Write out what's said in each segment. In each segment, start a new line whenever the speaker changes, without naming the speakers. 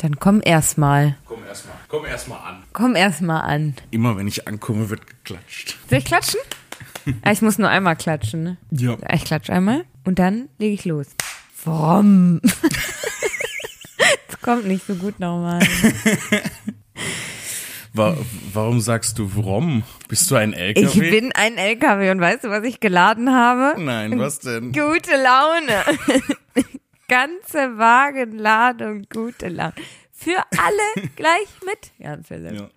Dann komm erstmal.
Komm erstmal, komm erstmal an.
Komm erstmal an.
Immer wenn ich ankomme, wird geklatscht.
Soll ich klatschen? ah, ich muss nur einmal klatschen, ne?
Ja.
Ich klatsche einmal und dann lege ich los. Warum? das kommt nicht so gut nochmal.
Wa warum sagst du warum? Bist du ein LKW?
Ich bin ein LKW und weißt du, was ich geladen habe?
Nein, was denn?
Gute Laune. Ganze Wagenladung gute Laune. Für alle gleich mit, Jan Philipp.
Ja.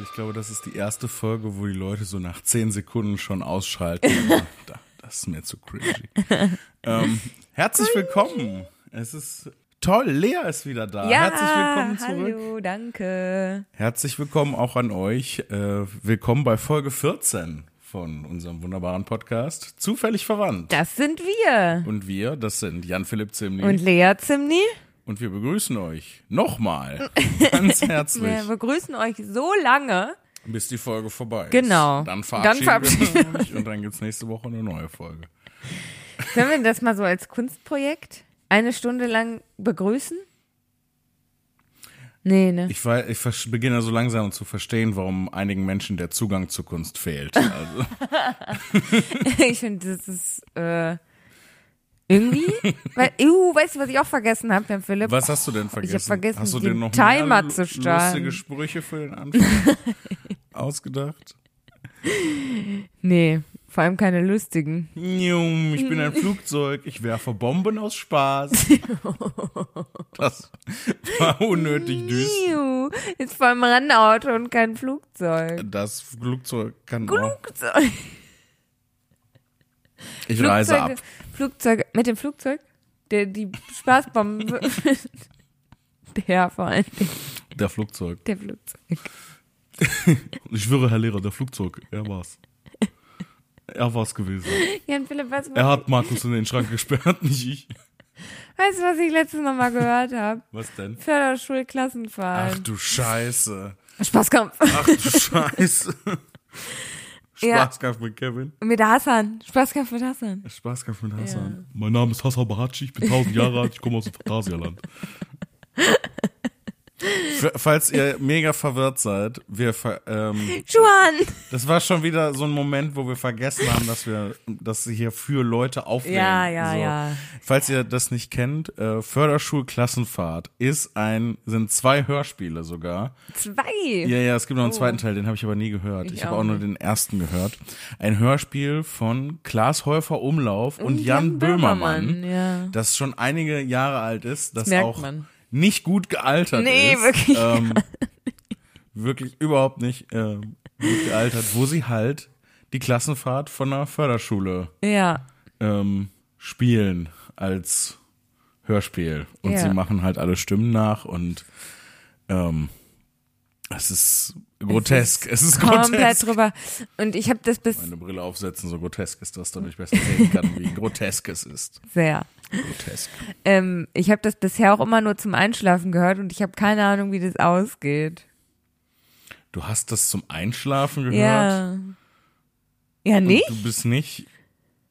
Geil. Ich glaube, das ist die erste Folge, wo die Leute so nach zehn Sekunden schon ausschalten. Da- das ist mir zu cringy. ähm, herzlich willkommen. Es ist toll. Lea ist wieder da.
Ja,
herzlich willkommen zurück.
hallo, danke.
Herzlich willkommen auch an euch. Äh, willkommen bei Folge 14 von unserem wunderbaren Podcast. Zufällig verwandt.
Das sind wir.
Und wir, das sind Jan-Philipp Zimni.
Und Lea Zimni,
Und wir begrüßen euch nochmal ganz herzlich,
wir begrüßen euch so lange.
bis die Folge vorbei ist.
Genau.
Dann
Dann
verabschieden,
verabschieden
wir euch und dann gibt's nächste Woche eine neue Folge.
Können wir das mal so als Kunstprojekt eine Stunde lang begrüßen? Nee, ne?
Ich, weiß, ich beginne so langsam zu verstehen, warum einigen Menschen der Zugang zur Kunst fehlt. Also,
Ich finde, das ist äh, irgendwie. weil, uh, weißt du, was ich auch vergessen habe, Herr Philipp?
was hast du denn vergessen?
vergessen,
hast du
den
dir noch
Timer zu
lustige
starten.
Sprüche für den Anfang ausgedacht?
Nee, vor allem keine lustigen.
Njum, Ich bin ein Flugzeug, ich werfe Bomben aus Spaß. Das war unnötig düster.
Ist vor allem Rennauto und kein Flugzeug.
Das Flugzeug kann auch.
Flugzeug.
Ich reise
Flugzeuge-
ab.
Flugzeuge, mit dem Flugzeug? Der, die Spaßbomben. der vor allem.
Der Flugzeug.
Der Flugzeug.
Ich schwöre, Herr Lehrer, der Flugzeug. Er war's. Er war's gewesen.
Jan Philipp, was,
Er hat Markus in den Schrank gesperrt, nicht ich.
weißt du, was ich letztes Noch mal gehört habe?
Was denn? Ach
Förderschulklassenfahrt.
du Scheiße.
Spaßkampf.
Ach du Scheiße.
Ja.
Spaßkampf mit Kevin.
Mit Hassan. Spaßkampf mit Hassan.
Spaßkampf mit Hassan. Mein Name ist Hassan Bahatschi, ich bin 1000 Jahre alt, ich komme aus dem Phantasialand. Falls ihr mega verwirrt seid, wir ver ähm,
Juan.
Das war schon wieder so ein Moment, wo wir vergessen haben, dass wir das hier für Leute aufnehmen.
Ja, ja,
so.
ja.
Falls ihr das nicht kennt, äh, Förderschulklassenfahrt ist ein, sind zwei Hörspiele sogar.
Zwei.
Ja, ja, es gibt noch einen zweiten Teil, den habe ich aber nie gehört.
Oh. Ich
Ich, habe
auch
nur den ersten gehört. Ein Hörspiel von Klaas Häufer Umlauf und,
Und
Jan,
Jan
Böhmermann,
Böhmermann, ja.
das schon einige Jahre alt ist, das,
merkt
auch
man.
Nicht gut gealtert
Nee,
ist.
wirklich.
Ähm, wirklich überhaupt nicht ähm, gut gealtert, wo sie halt die Klassenfahrt von einer Förderschule
Ja.
ähm, spielen als Hörspiel. Und
Ja.
sie machen halt alle Stimmen nach und ähm, es ist grotesk. Es ist,
Komplett
grotesk.
drüber. Und ich habe das bis
Meine Brille aufsetzen, so grotesk ist das, damit ich besser sehen kann, wie grotesk es ist.
sehr.
Grotesk.
Ähm, ich habe das bisher auch immer nur zum Einschlafen gehört und ich habe keine Ahnung, wie das ausgeht.
Du hast das zum Einschlafen gehört?
Ja. Ja,
und
nicht?
Du bist nicht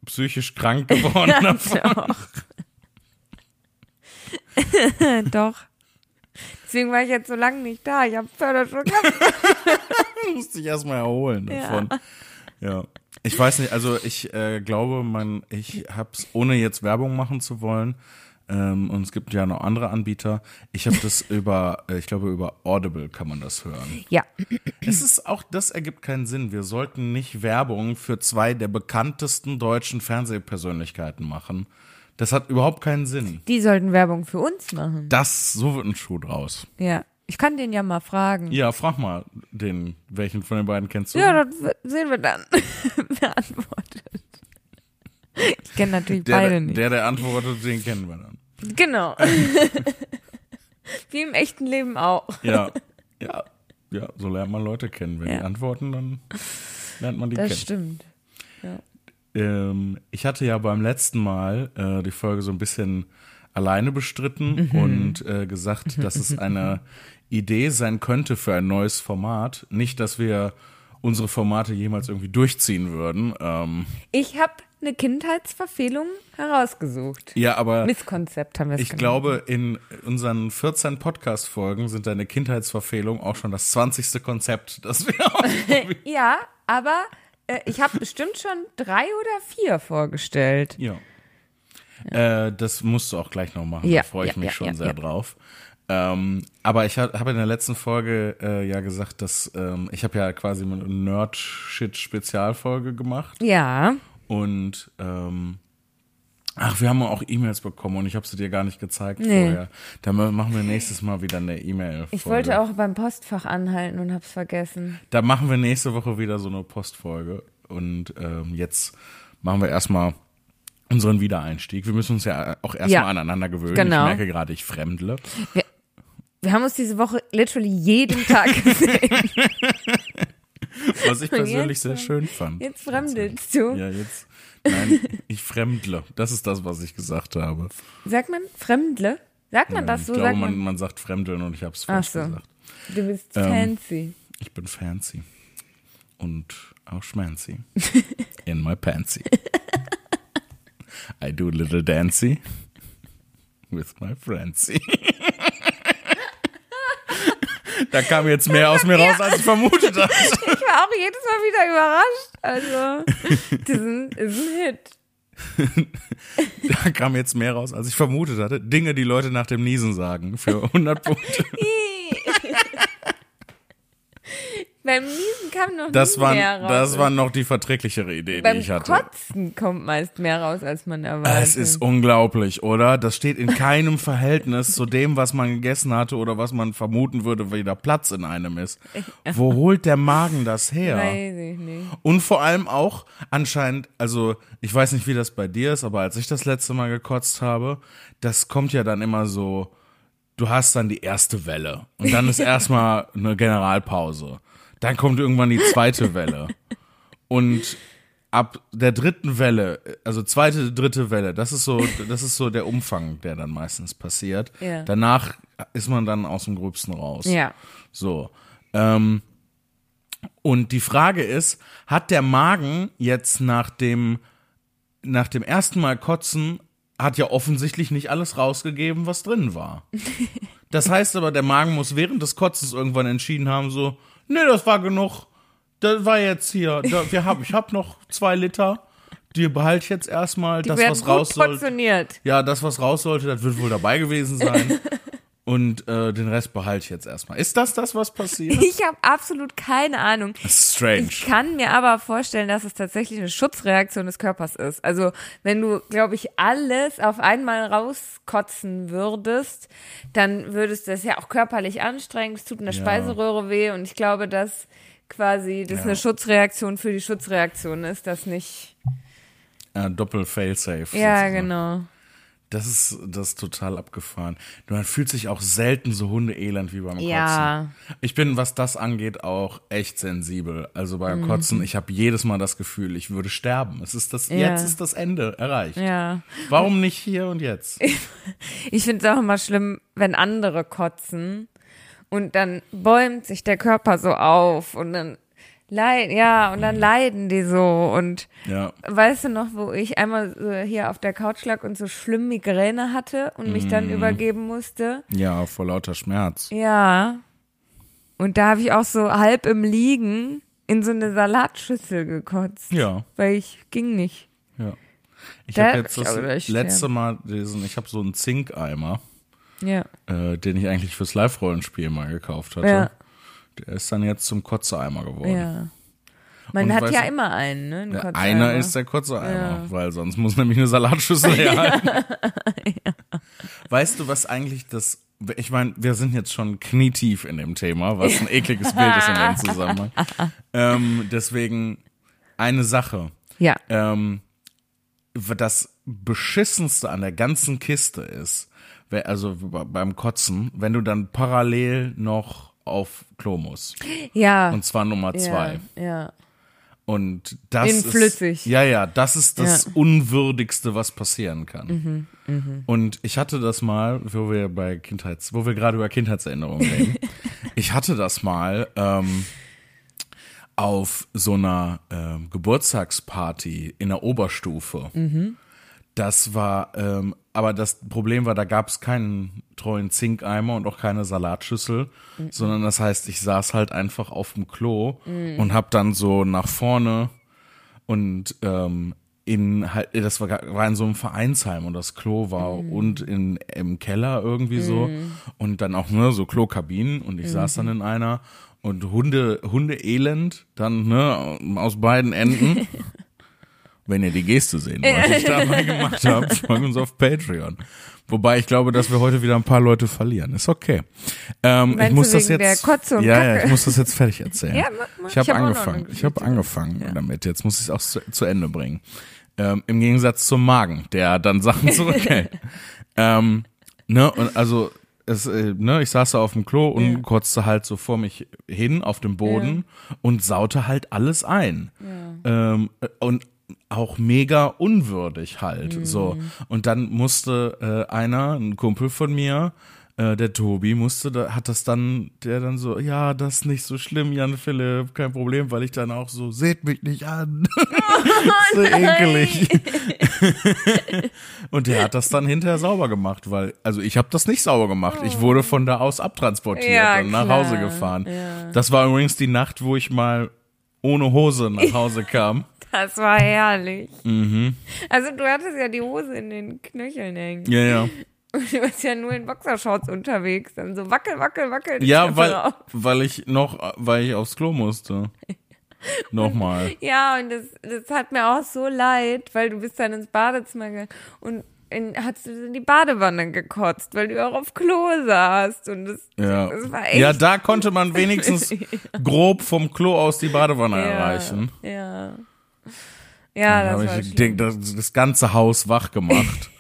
psychisch krank geworden davon.
Doch. Doch. Deswegen war ich jetzt so lange nicht da. Ich habe Förderschulklasse.
Du musst dich erstmal erholen davon. Ja. Ich weiß nicht, also ich äh, glaube, man, ich hab's, ohne jetzt Werbung machen zu wollen, ähm, und es gibt ja noch andere Anbieter, ich habe das über, äh, ich glaube, über Audible kann man das hören.
Ja.
Es ist auch, das ergibt keinen Sinn. Wir sollten nicht Werbung für zwei der bekanntesten deutschen Fernsehpersönlichkeiten machen. Das hat überhaupt keinen Sinn.
Die sollten Werbung für uns machen.
Das, so wird ein Schuh draus.
Ja. Ich kann den ja mal fragen.
Ja, frag mal den, welchen von den beiden kennst du?
Ja, das sehen wir dann. Wer antwortet. Ich kenne natürlich
der,
beide
der,
nicht.
der, der antwortet, den kennen wir dann.
genau. Wie im echten Leben auch.
Ja, ja, ja, so lernt man Leute kennen. Wenn
Ja.
die antworten, dann lernt man die
Das
kennen.
stimmt. Ja.
Ähm, ich hatte ja beim letzten Mal äh, die Folge so ein bisschen alleine bestritten und äh, gesagt, dass es eine Idee sein könnte für ein neues Format. Nicht, dass wir unsere Formate jemals irgendwie durchziehen würden. Ähm,
Ich habe eine Kindheitsverfehlung herausgesucht.
ja, aber
Misskonzept haben wir es
ich
genannt.
glaube, in unseren 14 Podcast-Folgen sind deine Kindheitsverfehlung auch schon das 20. Konzept, das wir ausprobieren.
Ja, aber äh, ich habe bestimmt schon drei oder vier vorgestellt.
Ja. Äh, das musst du auch gleich noch machen.
Ja,
da freue ich
ja,
mich
ja,
schon
ja,
sehr
ja.
drauf. Ähm, aber ich habe in der letzten Folge äh, ja gesagt, dass ähm, ich habe ja quasi eine Nerd-Shit-Spezialfolge gemacht
Ja.
und ähm, ach, wir haben auch E-Mails bekommen und ich habe sie dir gar nicht gezeigt
Nee.
vorher. Da ma- machen wir nächstes Mal wieder eine E-Mail.
Ich wollte auch beim Postfach anhalten und hab's vergessen.
Da machen wir nächste Woche wieder so eine Postfolge und ähm, jetzt machen wir erstmal unseren Wiedereinstieg. Wir müssen uns ja auch erstmal
Ja.
aneinander gewöhnen.
Genau.
Ich merke gerade, ich fremdle.
Wir haben uns diese Woche literally jeden Tag gesehen.
Was ich persönlich
jetzt,
sehr schön fand.
Jetzt fremdelst du.
Ja, jetzt. Nein, ich fremdle. Das ist das, was ich gesagt habe.
Sagt man Fremdle? Sagt man das
ich
so?
glaube,
Sagt
man,
man,
sagt fremdeln und ich habe es falsch
so.
gesagt.
du bist
Ähm,
fancy.
Ich bin fancy. Und auch schmancy. In my pantsy. I do a little dancy. With my friendsy. Da kam jetzt mehr aus mir raus, als ich vermutet hatte.
Ich war auch jedes Mal wieder überrascht. Also, das ist ein, ist ein Hit.
Da kam jetzt mehr raus, als ich vermutet hatte. Dinge, die Leute nach dem Niesen sagen. Für 100 Punkte.
Beim Niesen kam noch
Das
nie
waren,
mehr raus.
das waren noch die verträglichere Idee, die
Beim
ich hatte.
Kotzen kommt meist mehr raus, als man erwartet.
Es ist unglaublich, oder? Das steht in keinem Verhältnis zu dem, was man gegessen hatte oder was man vermuten würde, wie da Platz in einem ist. Wo holt der Magen das her?
Weiß ich nicht.
Und vor allem auch anscheinend, also ich weiß nicht, wie das bei dir ist, aber als ich das letzte Mal gekotzt habe, das kommt ja dann immer so, du hast dann die erste Welle und dann ist erstmal eine Generalpause. Dann kommt irgendwann die zweite Welle. Und ab der dritten Welle, also zweite, dritte Welle, das ist so, das ist so der Umfang, der dann meistens passiert.
Ja.
Danach ist man dann aus dem Gröbsten raus.
Ja.
So. Ähm, und die Frage ist, hat der Magen jetzt nach dem, nach dem ersten Mal kotzen, hat ja offensichtlich nicht alles rausgegeben, was drin war. Das heißt aber, der Magen muss während des Kotzens irgendwann entschieden haben, so, nee, das war genug. Das war jetzt hier, da, wir haben, ich habe noch zwei Liter. Die behalte ich jetzt erstmal.
Die
Das,
werden
was
gut
raus sollte.
portioniert.
Ja, das, was raus sollte, das wird wohl dabei gewesen sein. Und äh, den Rest behalte ich jetzt erstmal. Ist das das, was passiert?
Ich habe absolut keine Ahnung.
Das ist strange.
Ich kann mir aber vorstellen, dass es tatsächlich eine Schutzreaktion des Körpers ist. Also wenn du, glaube ich, alles auf einmal rauskotzen würdest, dann würdest du das ja auch körperlich anstrengen. Es tut in der
Ja.
Speiseröhre weh und ich glaube, dass quasi das
Ja.
eine Schutzreaktion für die Schutzreaktion ist, das nicht.
Äh, Doppel-Failsafe.
Ja,
sozusagen.
genau.
Das ist, das ist total abgefahren. Man fühlt sich auch selten so hundeelend wie beim Kotzen.
Ja.
Ich bin, was das angeht, auch echt sensibel. Also
Mhm.
beim Kotzen, ich habe jedes Mal das Gefühl, ich würde sterben. Es ist das,
Ja.
jetzt ist das Ende erreicht.
Ja.
Warum nicht hier und jetzt?
Ich finde es auch immer schlimm, wenn andere kotzen und dann bäumt sich der Körper so auf und dann leid, ja, und dann leiden die so und
Ja.
weißt du noch, wo ich einmal so hier auf der Couch lag und so schlimm Migräne hatte und mich dann übergeben musste?
Ja, vor lauter Schmerz.
Ja. Und da habe ich auch so halb im Liegen in so eine Salatschüssel gekotzt,
Ja.
weil ich ging nicht.
Ja. Ich habe jetzt das letzte
sterben.
Mal diesen, ich habe so einen Zinkeimer,
Ja.
äh, den ich eigentlich fürs Live-Rollenspiel mal gekauft hatte.
Ja.
Der ist dann jetzt zum Kotzeeimer geworden.
Ja. Man
Und
hat
weißt
ja immer einen, ne? einen Kotzeimer.
einer ist der Kotzeeimer, weil sonst muss nämlich eine Salatschüssel herhalten. Weißt du, was eigentlich das ich meine, wir sind jetzt schon knietief in dem Thema, was ein ekliges Bild ist in dem Zusammenhang. Ähm, deswegen eine Sache.
Ja.
Ähm, das beschissenste an der ganzen Kiste ist, also beim Kotzen, wenn du dann parallel noch auf Klo musst.
Ja.
Und zwar Nummer zwei.
Ja. ja.
Und das
In
ist,
flüssig.
Ja, ja, das ist das
Ja.
Unwürdigste, was passieren kann. Und ich hatte das mal, wo wir bei Kindheits, wo wir gerade über Kindheitserinnerungen reden. ich hatte das mal ähm, auf so einer ähm, Geburtstagsparty in der Oberstufe. Das war, ähm, aber das Problem war, da gab es keinen treuen Zinkeimer und auch keine Salatschüssel, sondern das heißt, ich saß halt einfach auf dem Klo und hab dann so nach vorne und ähm, in halt, das war, war in so einem Vereinsheim und das Klo war und in im Keller irgendwie so und dann auch ne so Klokabinen und ich saß dann in einer und Hunde Hunde elend dann ne aus beiden Enden. Wenn ihr die Geste sehen wollt, die ich da mal gemacht habe, folgt uns auf Patreon. Wobei ich glaube, dass wir heute wieder ein paar Leute verlieren. Ist okay. Ähm, ich muss das jetzt. ja, ja, ich muss das jetzt fertig erzählen.
Ja, mach mal.
ich habe
hab
angefangen. Ich habe angefangen damit. Jetzt muss ich es auch zu, zu Ende bringen. Ähm, Im Gegensatz zum Magen, der dann Sachen zurückhält. ähm, ne, und also es, äh, ne, ich saß da auf dem Klo und
Ja.
kotzte halt so vor mich hin auf dem Boden und saute halt alles ein. Ähm, äh, und auch mega unwürdig halt so. Und dann musste äh, einer ein Kumpel von mir äh, der Tobi musste da hat das dann der dann so ja das ist nicht so schlimm Jan Philipp kein Problem weil ich dann auch so seht mich nicht an. So ekelig. Und der hat das dann hinterher sauber gemacht weil also ich habe das nicht sauber gemacht. Ich wurde von da aus abtransportiert
Ja,
und nach
klar.
Hause gefahren.
Ja.
das war übrigens die Nacht wo ich mal ohne Hose nach Hause kam
Das war herrlich.
Mhm.
Also du hattest ja die Hose in den Knöcheln hängen.
ja ja
Und du warst ja nur in Boxershorts unterwegs. Dann so wackel, wackel, wackel.
Ja, weil, weil ich noch, weil ich aufs Klo musste. Nochmal.
Ja, und das, das hat mir auch so leid, weil du bist dann ins Badezimmer gegangen und in, hast du in die Badewanne gekotzt, weil du auch auf Klo saßt. Und das,
Ja.
das war echt.
ja, da konnte man wenigstens grob vom Klo aus die Badewanne
ja,
erreichen.
Ja. Ja,
Da
das war
ich
schlimm.
den, das, das ganze Haus wach gemacht.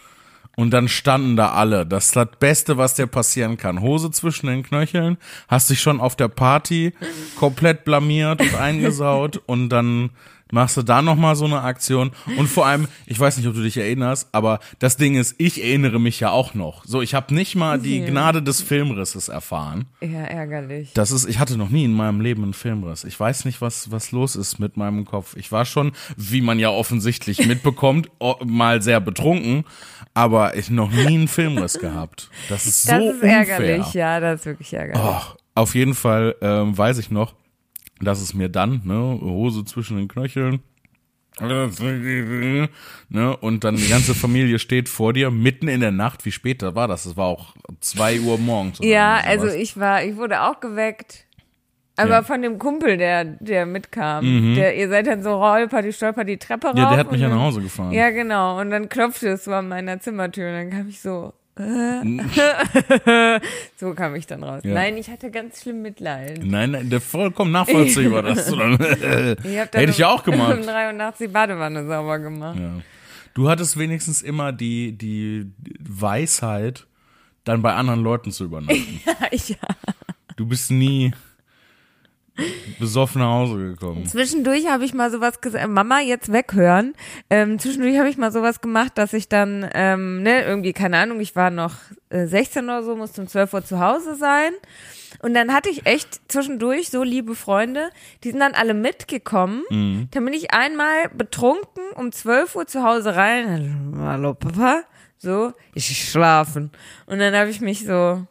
Und dann standen da alle. Das ist das Beste, was dir passieren kann. Hose zwischen den Knöcheln, hast dich schon auf der Party komplett blamiert und eingesaut und dann machst du da nochmal so eine Aktion. Und vor allem, ich weiß nicht, ob du dich erinnerst, aber das Ding ist, ich erinnere mich ja auch noch. So, ich habe nicht mal die. Gnade des Filmrisses erfahren.
Ja, ärgerlich.
Das ist, ich hatte noch nie in meinem Leben einen Filmriss. Ich weiß nicht, was, was los ist mit meinem Kopf. Ich war schon, wie man ja offensichtlich mitbekommt, mal sehr betrunken, aber ich noch nie einen Filmriss gehabt. Das ist so
Das ist
unfair.
ärgerlich, ja, das ist wirklich ärgerlich.
Oh, auf jeden Fall ähm, weiß ich noch, dass es mir dann, ne, Hose zwischen den Knöcheln, ne, und dann die ganze Familie steht vor dir, mitten in der Nacht. Wie spät da war das? Es war auch zwei Uhr morgens.
Ja, also ich war, ich wurde auch geweckt. Aber
Ja. Mhm.
von dem Kumpel, der, der mitkam. Der, ihr seid dann so rolper, die stolper die Treppe rauf.
Ja, der hat mich ja nach Hause gefahren.
Ja, genau. Und dann klopfte es so an meiner Zimmertür und dann kam ich so. so kam ich dann raus.
Ja.
Nein, ich hatte ganz schlimm Mitleid.
Nein, nein, der vollkommen nachvollziehbar, dass du dann,
Ich
hätte ich ja auch
um
gemacht.
drei Uhr nachts die Badewanne sauber gemacht.
Ja. Du hattest wenigstens immer die, die Weisheit, dann bei anderen Leuten zu übernachten.
Ja.
Du bist nie besoffen nach Hause gekommen.
Zwischendurch habe ich mal sowas gesagt, Mama, jetzt weghören. Ähm, zwischendurch habe ich mal sowas gemacht, dass ich dann, ähm, ne, irgendwie, keine Ahnung, ich war noch äh, 16 oder so, musste um 12 Uhr zu Hause sein. Und dann hatte ich echt zwischendurch so liebe Freunde, die sind dann alle mitgekommen. Dann bin ich einmal betrunken um 12 Uhr zu Hause rein. Hallo Papa. So, ich schlafen. Und dann habe ich mich so,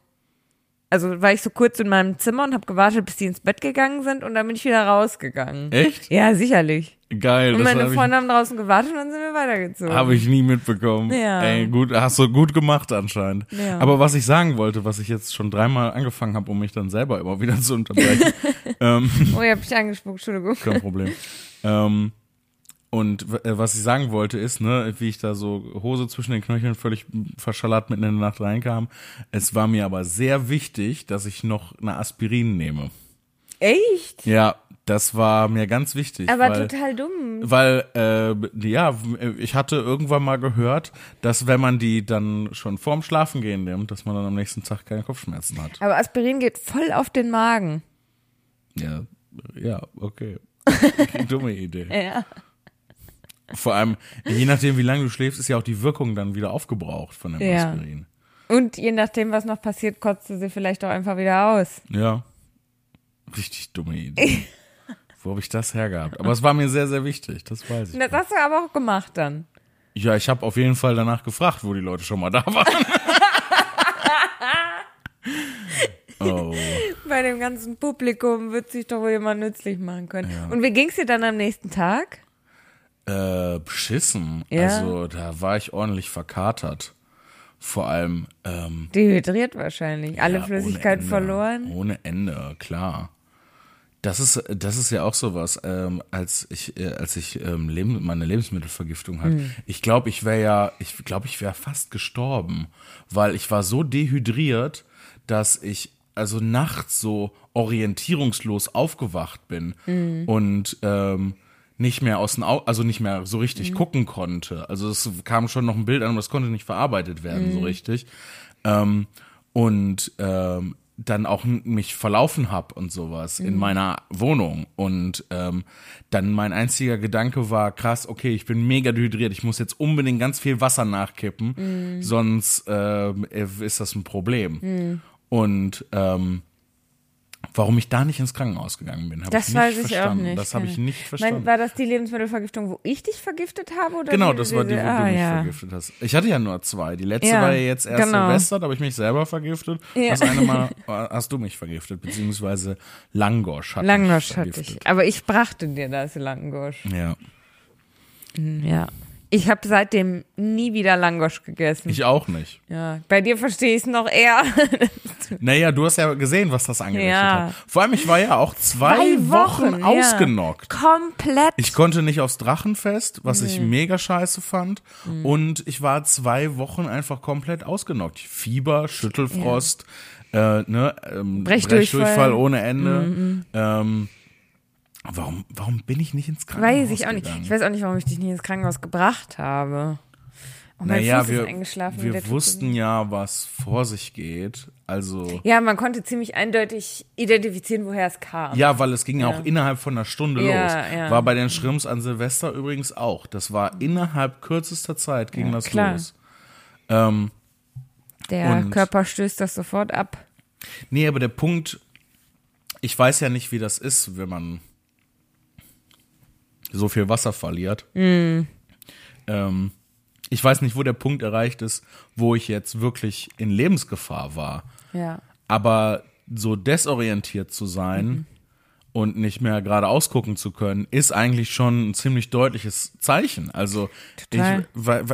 also war ich so kurz in meinem Zimmer und habe gewartet, bis die ins Bett gegangen sind und dann bin ich wieder rausgegangen.
Echt?
Ja, sicherlich.
Geil,
Und meine
habe
Freunde haben draußen gewartet und dann sind wir weitergezogen.
ich, hab ich nie mitbekommen.
Ja.
Ey, gut, hast du gut gemacht anscheinend.
Ja.
Aber was ich sagen wollte, was ich jetzt schon dreimal angefangen habe, um mich dann selber immer wieder zu unterbrechen, ähm,
oh, ihr habt mich angespuckt, Entschuldigung.
kein Problem. ähm, und äh, was ich sagen wollte ist, ne, wie ich da so Hose zwischen den Knöcheln völlig verschallert mitten in der Nacht reinkam. Es war mir aber sehr wichtig, dass ich noch eine Aspirin nehme.
Echt?
Ja, Das war mir ganz wichtig.
Aber
weil,
total dumm.
Weil, äh, ja, ich hatte irgendwann mal gehört, dass wenn man die dann schon vorm Schlafen gehen nimmt, dass man dann am nächsten Tag keine Kopfschmerzen hat.
Aber Aspirin geht voll auf den Magen.
Ja, ja, okay. Dumme Idee.
Ja.
Vor allem, je nachdem, wie lange du schläfst, ist ja auch die Wirkung dann wieder aufgebraucht von dem
Ja.
Aspirin.
Und je nachdem, was noch passiert, kotzt du sie vielleicht auch einfach wieder aus.
Ja. Richtig dumme Idee. Wo habe ich das hergehabt? Aber es war mir sehr, sehr wichtig, das weiß ich.
Und das hast du aber auch gemacht dann.
Ja, ich habe auf jeden Fall danach gefragt, wo die Leute schon mal da waren. oh.
Bei dem ganzen Publikum wird sich doch wohl jemand nützlich machen können. Und wie ging's dir dann am nächsten Tag?
Äh, beschissen.
Ja.
Also da war ich ordentlich verkatert. Vor allem ähm,
Dehydriert wahrscheinlich. Alle
ja,
Flüssigkeit
ohne
verloren.
Ohne Ende, klar. Das ist, das ist ja auch sowas, ähm, als ich, äh, als ich ähm, Leben, meine Lebensmittelvergiftung hatte.
Hm.
Ich glaube, ich wäre ja, ich glaube, ich wäre fast gestorben, weil ich war so dehydriert, dass ich also nachts so orientierungslos aufgewacht bin
Hm.
und ähm, nicht mehr aus den Au also nicht mehr so richtig gucken konnte. Also es kam schon noch ein Bild an, aber das konnte nicht verarbeitet werden so richtig. Ähm, und ähm, dann auch mich verlaufen hab und sowas in meiner Wohnung. Und ähm, dann mein einziger Gedanke war krass okay ich bin mega dehydriert ich muss jetzt unbedingt ganz viel Wasser nachkippen sonst ähm, ist das ein Problem. Und ähm, warum ich da nicht ins Krankenhaus gegangen bin habe
Das
ich nicht
weiß ich auch
verstanden
nicht.
das habe ich nicht
Mein,
verstanden
war das die Lebensmittelvergiftung, wo ich dich vergiftet habe? Oder
Genau, das war die, wo
ah,
du mich
ja.
vergiftet hast. Ich hatte ja nur zwei. Die letzte
Ja,
war ja jetzt erst
genau.
Silvester, da habe ich mich selber vergiftet.
Ja.
Das eine Mal hast du mich vergiftet, beziehungsweise Langosch hat
Langosch
mich
hatte
vergiftet.
ich. Aber ich brachte dir das Langosch.
Ja,
Ja. Ich habe seitdem nie wieder Langosch gegessen.
ich auch nicht.
ja. Bei dir verstehe ich es noch eher.
Naja, du hast ja gesehen, was das angerichtet
Ja.
hat. Vor allem, ich war ja auch zwei,
Zwei
Wochen,
Wochen, ja.
ausgenockt.
Komplett.
Ich konnte nicht aufs Drachenfest, was ich mega scheiße fand.
Mhm.
Und ich war zwei Wochen einfach komplett ausgenockt. Fieber, Schüttelfrost, äh, ne, ähm,
Brechdurchfall.
Brechdurchfall ohne Ende. Ähm, warum, warum bin ich nicht ins Krankenhaus
weiß ich auch nicht. Ich weiß auch nicht, warum ich dich nie ins Krankenhaus gebracht habe. Mein
naja, wir, wir wussten ja, was vor sich geht. Also,
Ja, man konnte ziemlich eindeutig identifizieren, woher es kam.
ja, weil es ging ja auch innerhalb von einer Stunde
Ja,
los.
ja.
War bei den Schrimps an Silvester übrigens auch. Das war innerhalb kürzester Zeit ging das
klar.
los. Ähm,
Der Körper stößt das sofort ab.
Nee, aber der Punkt, ich weiß ja nicht, wie das ist, wenn man so viel Wasser verliert.
Mm.
Ähm, ich weiß nicht, wo der Punkt erreicht ist, wo ich jetzt wirklich in Lebensgefahr war.
Ja.
Aber so desorientiert zu sein
Mhm.
und nicht mehr gerade ausgucken zu können, ist eigentlich schon ein ziemlich deutliches Zeichen. Also ich,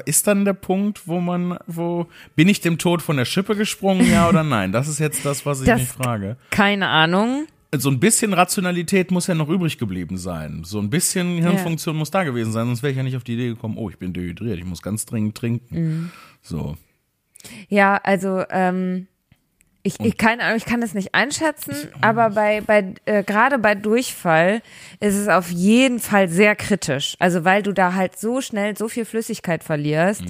ist dann der Punkt, wo man, wo bin ich dem Tod von der Schippe gesprungen, ja oder nein? Das ist jetzt das, was ich
Das-
mich frage.
Keine Ahnung.
So ein bisschen Rationalität muss ja noch übrig geblieben sein. So ein bisschen Hirnfunktion muss da gewesen sein, sonst wäre ich ja nicht auf die Idee gekommen, oh, ich bin dehydriert, ich muss ganz dringend trinken.
Mhm.
So.
Ja, also ähm, ich, ich keine Ahnung, ich kann es nicht einschätzen, aber bei bei äh, gerade bei Durchfall ist es auf jeden Fall sehr kritisch. Also weil du da halt so schnell so viel Flüssigkeit verlierst,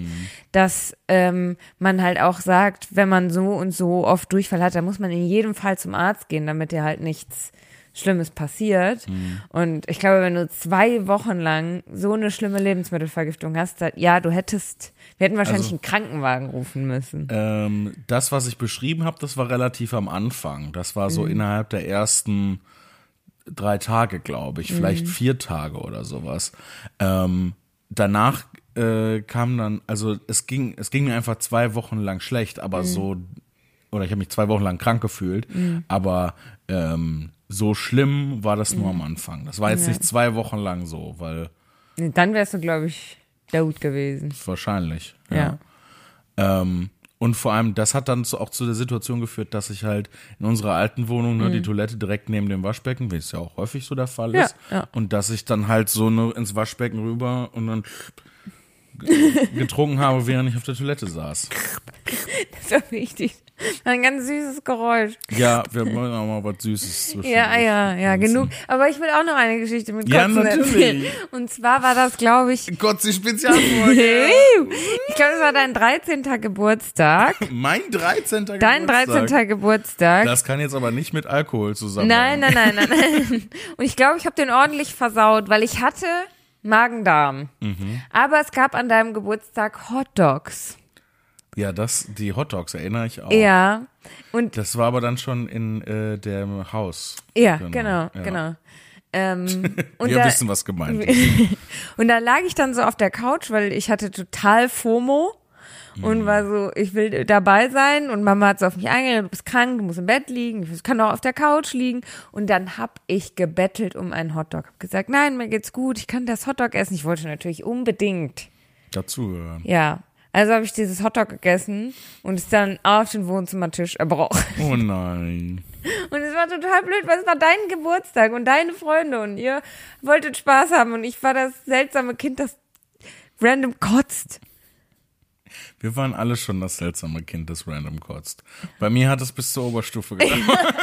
dass ähm, man halt auch sagt, wenn man so und so oft Durchfall hat, dann muss man in jedem Fall zum Arzt gehen, damit dir halt nichts Schlimmes passiert. Und ich glaube, wenn du zwei Wochen lang so eine schlimme Lebensmittelvergiftung hast, da, ja, du hättest, wir hätten wahrscheinlich
Also-
einen Krankenwagen rufen müssen.
Ähm, das, was ich beschrieben habe, das war relativ am Anfang. Das war so innerhalb der ersten drei Tage, glaube ich, vielleicht vier Tage oder sowas. Ähm, danach äh, kam dann, also es ging, es ging mir einfach zwei Wochen lang schlecht, aber so, oder ich habe mich zwei Wochen lang krank gefühlt, aber ähm, so schlimm war das nur am Anfang. Das war jetzt nicht zwei Wochen lang so, weil
Dann wärst du, glaube ich, gut gewesen.
wahrscheinlich.
Ja.
Ähm, und vor allem, das hat dann auch zu der Situation geführt, dass ich halt in unserer alten Wohnung ne, die Toilette direkt neben dem Waschbecken, wie es ja auch häufig so der Fall
Mhm. Ja,
ist,
ja.
und dass ich dann halt so ne, ins Waschbecken rüber und dann getrunken habe, während ich auf der Toilette saß.
Das doch wichtig. Ein ganz süßes Geräusch.
Ja, wir wollen auch mal was Süßes zwischen.
Ja, ja, ja, genug. Aber ich will auch noch eine Geschichte mit
Ja,
Kotzen
natürlich.
erzählen. Und zwar war das, glaube ich,
Gott, die Spezialfolge.
ich glaube, es war dein 13. Geburtstag.
mein 13.
Dein
Geburtstag.
13. Geburtstag.
Das kann jetzt aber nicht mit Alkohol zusammen.
Nein, nein, nein, nein, nein. Und ich glaube, ich habe den ordentlich versaut, weil ich hatte Magen-Darm.
Mhm.
Aber es gab an deinem Geburtstag Hot Dogs.
Ja, das, die Hotdogs erinnere ich auch.
Ja. Und
Das war aber dann schon in äh, dem Haus.
ja, genau,
ja.
genau. Ähm, und,
Wir
da,
wissen, was gemeint ist.
und da lag ich dann so auf der Couch, weil ich hatte total FOMO und war so, ich will dabei sein und Mama hat so auf mich eingeredet, du bist krank, du musst im Bett liegen, ich kann auch auf der Couch liegen und dann hab ich gebettelt um einen Hotdog. Hab gesagt, nein, mir geht's gut, ich kann das Hotdog essen. Ich wollte natürlich unbedingt.
Dazugehören.
Ja. Also habe ich dieses Hotdog gegessen und es dann auf den Wohnzimmertisch erbrochen.
Oh nein.
Und es war total blöd, weil es war dein Geburtstag und deine Freunde und ihr wolltet Spaß haben und ich war das seltsame Kind, das random kotzt.
Wir waren alle schon das seltsame Kind, das random kotzt. Bei mir hat es bis zur Oberstufe gedauert.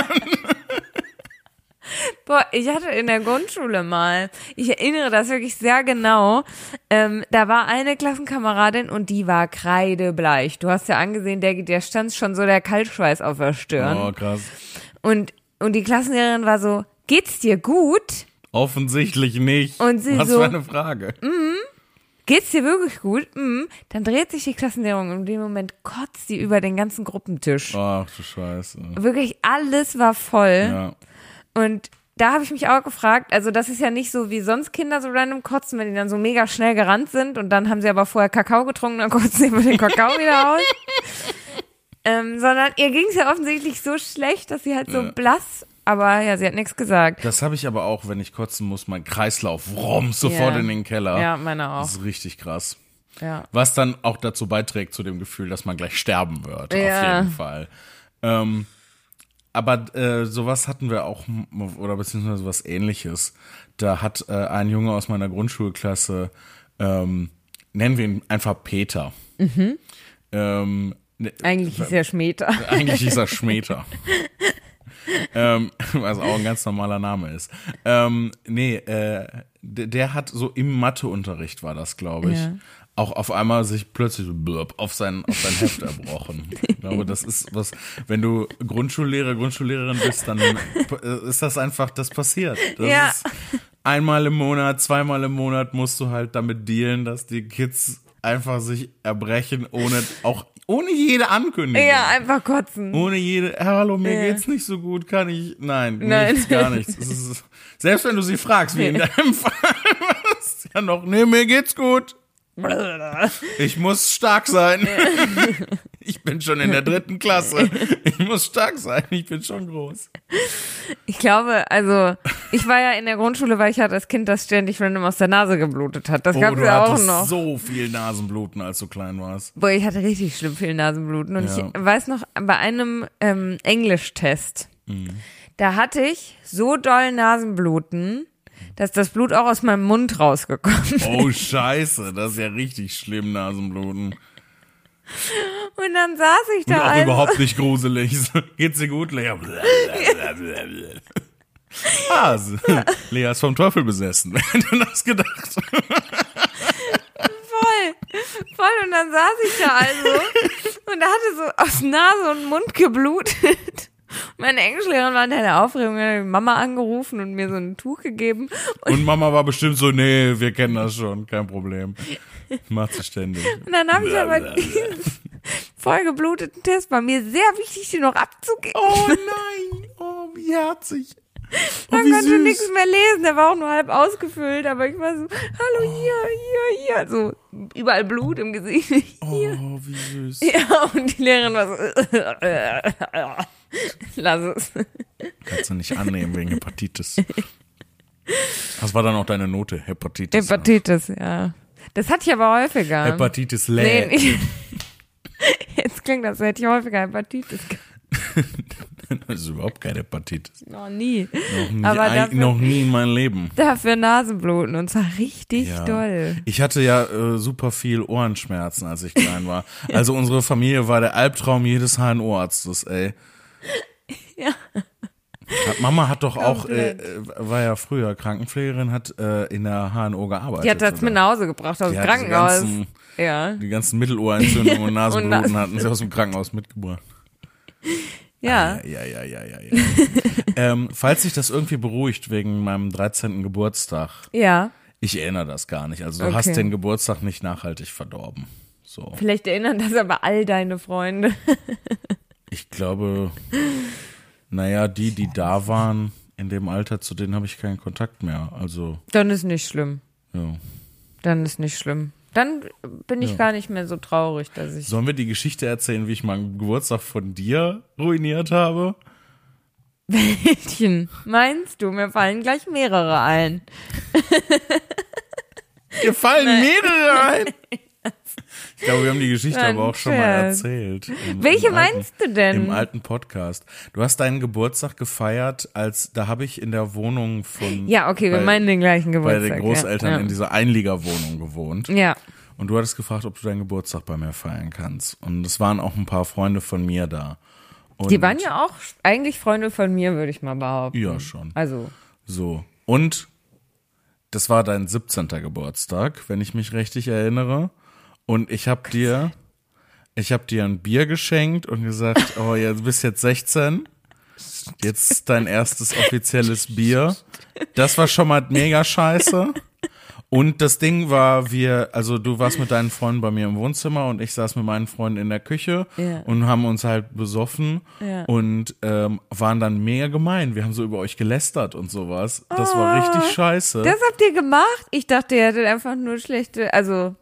Boah, ich hatte in der Grundschule mal, ich erinnere das wirklich sehr genau, ähm, da war eine Klassenkameradin und die war kreidebleich. Du hast ja angesehen, der, der stand schon so der Kaltschweiß auf der Stirn.
Oh, krass.
Und, und die Klassenlehrerin war so, geht's dir gut?
Offensichtlich nicht.
Und sie
Was
so-
für eine Frage.
Geht's dir wirklich gut? Mhm. Dann dreht sich die Klassenlehrerin und in dem Moment kotzt sie über den ganzen Gruppentisch.
Ach du Scheiße.
Wirklich alles war voll.
Ja.
Und da habe ich mich auch gefragt, also das ist ja nicht so wie sonst Kinder so random kotzen, wenn die dann so mega schnell gerannt sind und dann haben sie aber vorher Kakao getrunken, dann kotzen sie über den Kakao wieder aus. ähm, sondern ihr ging es ja offensichtlich so schlecht, dass sie halt so
Ja.
blass, aber ja, sie hat nichts gesagt.
Das habe ich aber auch, wenn ich kotzen muss, mein Kreislauf rom sofort
Ja.
in den Keller.
Ja, meine auch.
Das ist richtig krass.
Ja.
Was dann auch dazu beiträgt, zu dem Gefühl, dass man gleich sterben wird. Auf
Ja.
jeden Fall. Ähm, aber äh, sowas hatten wir auch, oder beziehungsweise was ähnliches. Da hat äh, ein Junge aus meiner Grundschulklasse, ähm, nennen wir ihn einfach Peter.
Mhm.
Ähm, ne-
Eigentlich ist er Schmeter.
eigentlich ist er Schmeter. Ähm, was auch ein ganz normaler Name ist. Ähm, nee, äh, der, hat so im Matheunterricht war das, glaube ich.
Ja.
Auch auf einmal sich plötzlich blurb auf sein, auf sein Heft erbrochen. Ich glaube, das ist was, wenn du Grundschullehrer, Grundschullehrerin bist, dann äh, ist das einfach, das passiert. Das
Ja.
ist einmal im Monat, zweimal im Monat musst du halt damit dealen, dass die Kids einfach sich erbrechen, ohne, auch ohne jede Ankündigung.
Ja, einfach kotzen.
Ohne jede, "Herr, hallo, mir
Ja.
geht's nicht so gut, kann ich, nein,
Nein.
nichts, gar nichts. Ist, selbst wenn du sie fragst, wie in deinem Fall, ja noch, nee, mir geht's gut. Ich muss stark sein. Ich bin schon in der dritten Klasse. Ich muss stark sein. Ich bin schon groß.
Ich glaube, also ich war ja in der Grundschule, weil ich hatte das Kind, das ständig random aus der Nase geblutet hat. Das
Oh,
gab's ja auch noch.
so viel Nasenbluten, als du klein warst.
Boah, ich hatte richtig schlimm viel Nasenbluten. Und
Ja.
ich weiß noch, bei einem ähm, Englischtest, da hatte ich so doll Nasenbluten, dass das Blut auch aus meinem Mund rausgekommen ist.
Oh, scheiße. Das ist ja richtig schlimm, Nasenbluten.
Und dann saß ich
Und
da
auch
also,
überhaupt nicht gruselig. Geht's dir gut, Lea? ah, Lea ist vom Teufel besessen. Wer hätte das gedacht?
voll, voll. Und dann saß ich da also und da hatte so aus Nase und Mund geblutet. Meine Englischlehrerin war in der Aufregung, hat Mama angerufen und mir so ein Tuch gegeben. Und,
Und Mama war bestimmt so, nee, wir kennen das schon, kein Problem. Macht sie ständig.
und dann habe ich aber diesen voll gebluteten Test. War mir sehr wichtig, den noch abzugeben.
Oh nein, oh, wie herzig. Oh,
Man konnte
süß.
nichts mehr lesen, der war auch nur halb ausgefüllt, aber ich war so, hallo hier, hier, hier, so überall Blut im Gesicht. Hier.
Oh, wie süß.
Ja, und die Lehrerin war so, lass es.
Kannst du nicht annehmen wegen Hepatitis. Was war dann auch deine Note? Hepatitis.
Hepatitis, ja. Das hatte ich aber häufiger.
Hepatitis
Nee,
Lä.
nicht. Jetzt klingt das, hätte ich häufiger Hepatitis. gehabt.
das ist überhaupt keine Hepatitis.
Noch nie.
Noch nie,
Aber dafür-
noch nie in meinem Leben.
Dafür Nasenbluten und zwar richtig
Ja.
doll.
Ich hatte ja äh, super viel Ohrenschmerzen, als ich klein war. Also unsere Familie war der Albtraum jedes HNO-Arztes, ey.
Ja.
Mama hat doch auch, äh, äh, war ja früher Krankenpflegerin, hat äh, in der HNO gearbeitet.
Die hat das
oder?
mit nach Hause gebracht aus
Die
dem Krankenhaus.
ganzen-
Ja.
Die ganzen Mittelohrentzündungen und Nasenbluten
Nas-
hatten sie aus dem Krankenhaus mitgebracht.
Ja.
Ja, ja, ja, ja, ja. ähm, falls sich das irgendwie beruhigt wegen meinem 13. Geburtstag,
Ja.
ich erinnere das gar nicht. Also du
Okay.
hast den Geburtstag nicht nachhaltig verdorben. So.
Vielleicht erinnern das aber all deine Freunde.
Ich glaube, naja, die, die da waren in dem Alter, zu denen habe ich keinen Kontakt mehr. Also,
Dann ist nicht schlimm.
ja.
Dann ist nicht schlimm. Dann bin ich
Ja.
gar nicht mehr so traurig, dass ich.
Sollen wir die Geschichte erzählen, wie ich meinen Geburtstag von dir ruiniert habe?
Mädchen, meinst du, mir fallen gleich mehrere ein.
Dir fallen mehrere ein. Ich glaube, wir haben die Geschichte aber auch schon mal erzählt. Im,
Welche
im alten-
meinst du denn?
Im alten Podcast. Du hast deinen Geburtstag gefeiert, als da habe ich in der Wohnung von
Ja, okay, wir
bei,
meinen den gleichen
bei
Geburtstag.
den Großeltern
ja.
in dieser Einliegerwohnung gewohnt.
Ja.
Und du hattest gefragt, ob du deinen Geburtstag bei mir feiern kannst. Und es waren auch ein paar Freunde von mir da. Und
Die waren ja auch eigentlich Freunde von mir, würde ich mal behaupten.
Ja, schon.
Also,
So. Und das war dein 17. Geburtstag, wenn ich mich richtig erinnere. Und ich habe dir, ich habe dir ein Bier geschenkt und gesagt, oh, ja, du bist jetzt 16. Jetzt dein erstes offizielles Bier. Das war schon mal mega scheiße. Und das Ding war, wir, also du warst mit deinen Freunden bei mir im Wohnzimmer und ich saß mit meinen Freunden in der Küche
Ja.
und haben uns halt besoffen
Ja.
und ähm, waren dann mega gemein. Wir haben so über euch gelästert und sowas. Das war richtig scheiße.
das habt ihr gemacht? Ich dachte, ihr hättet einfach nur schlechte, also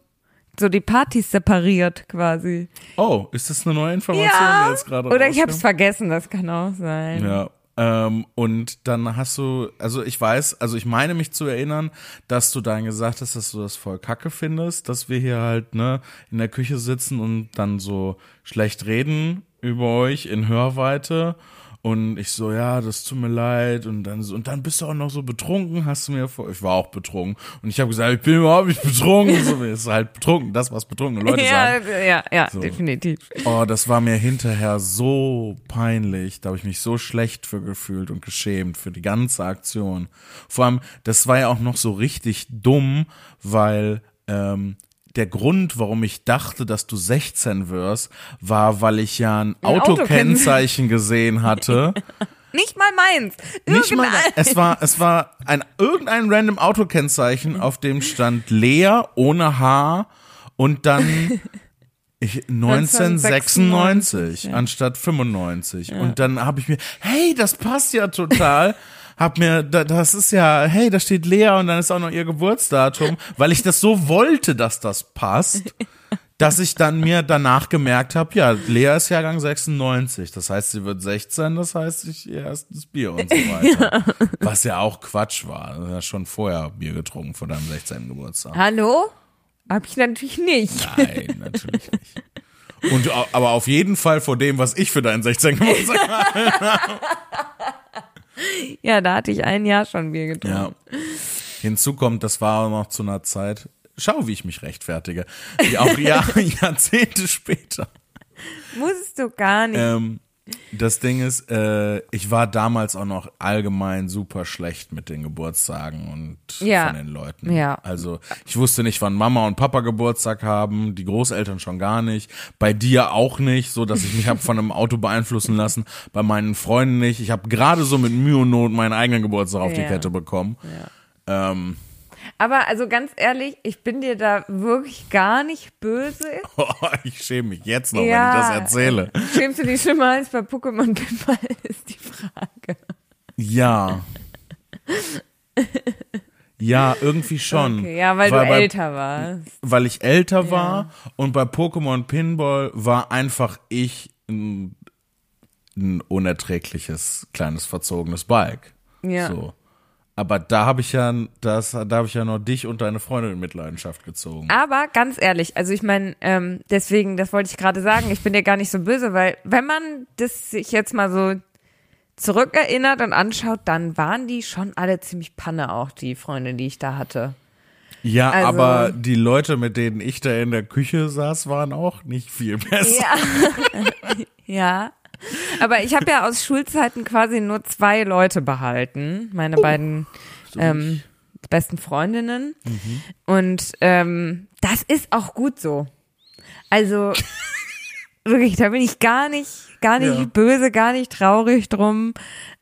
so die Partys separiert quasi.
oh, ist das eine neue Information, die jetzt gerade
Oder ich hab's
rauskam?
vergessen, das kann auch sein.
Ja. Ähm, und dann hast du, also ich weiß, also ich meine mich zu erinnern, dass du dann gesagt hast, dass du das voll kacke findest, dass wir hier halt, ne, in der Küche sitzen und dann so schlecht reden über euch in Hörweite. Und ich so, ja, das tut mir leid. Und dann so, und dann bist du auch noch so betrunken, hast du mir vor, ich war auch betrunken. Und ich habe gesagt, ich bin überhaupt nicht betrunken. So, ist halt betrunken, das, was betrunkene Leute sagen.
Ja, ja, ja,
So.
definitiv.
Oh, das war mir hinterher so peinlich. Da habe ich mich so schlecht für gefühlt und geschämt für die ganze Aktion. Vor allem, das war ja auch noch so richtig dumm, weil ähm, der Grund, warum ich dachte, dass du 16 wirst, war, weil ich ja ein,
Ein
Autokennzeichen gesehen hatte.
Nicht mal meins.
Nicht mal, es war, es war ein, irgendein random Autokennzeichen, auf dem stand Lea ohne H und dann ich, 1996
ja.
anstatt 95. Und dann habe ich mir, hey, das passt ja total. Hab mir, da- das ist ja, hey, da steht Lea und dann ist auch noch ihr Geburtsdatum, weil ich das so wollte, dass das passt, dass ich dann mir danach gemerkt habe, ja, Lea ist Jahrgang 96, das heißt, sie wird 16, das heißt, ich ihr erstes Bier und so weiter. Was ja auch Quatsch war. Du hast schon vorher Bier getrunken vor deinem 16. Geburtstag.
Hallo? Hab ich natürlich nicht.
Nein, natürlich nicht. Und aber auf jeden Fall vor dem, was ich für deinen 16. Geburtstag habe.
Ja, da hatte ich ein Jahr schon Bier getrunken.
Ja. Hinzu kommt, das war auch noch zu einer Zeit. Schau, wie ich mich rechtfertige. Wie auch Jahr, Jahrzehnte später.
Musst du gar nicht.
Ähm, das Ding ist, äh, ich war damals auch noch allgemein super schlecht mit den Geburtstagen und
Ja.
von den Leuten.
Ja.
Also ich wusste nicht, wann Mama und Papa Geburtstag haben, die Großeltern schon gar nicht, bei dir auch nicht, so dass ich mich habe von einem Auto beeinflussen lassen, bei meinen Freunden nicht. Ich habe gerade so mit Mühe und Not meinen eigenen Geburtstag auf die
Ja.
Kette bekommen. Ähm,
Aber also ganz ehrlich, ich bin dir da wirklich gar nicht böse.
ich schäme mich jetzt noch,
Ja.
wenn ich das erzähle.
Schämst du dich schlimmer als bei Pokémon Pinball, ist die Frage.
Ja. Ja, irgendwie schon.
Okay, ja, weil, du
bei,
älter warst.
Weil ich älter war und bei Pokémon Pinball war einfach ich ein, ein unerträgliches kleines verzogenes Balk.
Ja.
So. Aber da habe ich ja das, da habe ich ja noch dich und deine Freundin in Mitleidenschaft gezogen.
Aber ganz ehrlich, also ich meine, ähm, deswegen, das wollte ich gerade sagen, ich bin dir gar nicht so böse, weil wenn man das sich jetzt mal so zurückerinnert und anschaut, dann waren die schon alle ziemlich Panne auch, die Freunde, die ich da hatte.
Ja,
Also-
aber die Leute, mit denen ich da in der Küche saß, waren auch nicht viel besser.
Ja. ja. Aber ich habe ja aus Schulzeiten quasi nur zwei Leute behalten, meine beiden ähm, besten Freundinnen. Und ähm, das ist auch gut so. Also wirklich, da bin ich gar nicht, gar nicht
Ja.
böse, gar nicht traurig drum.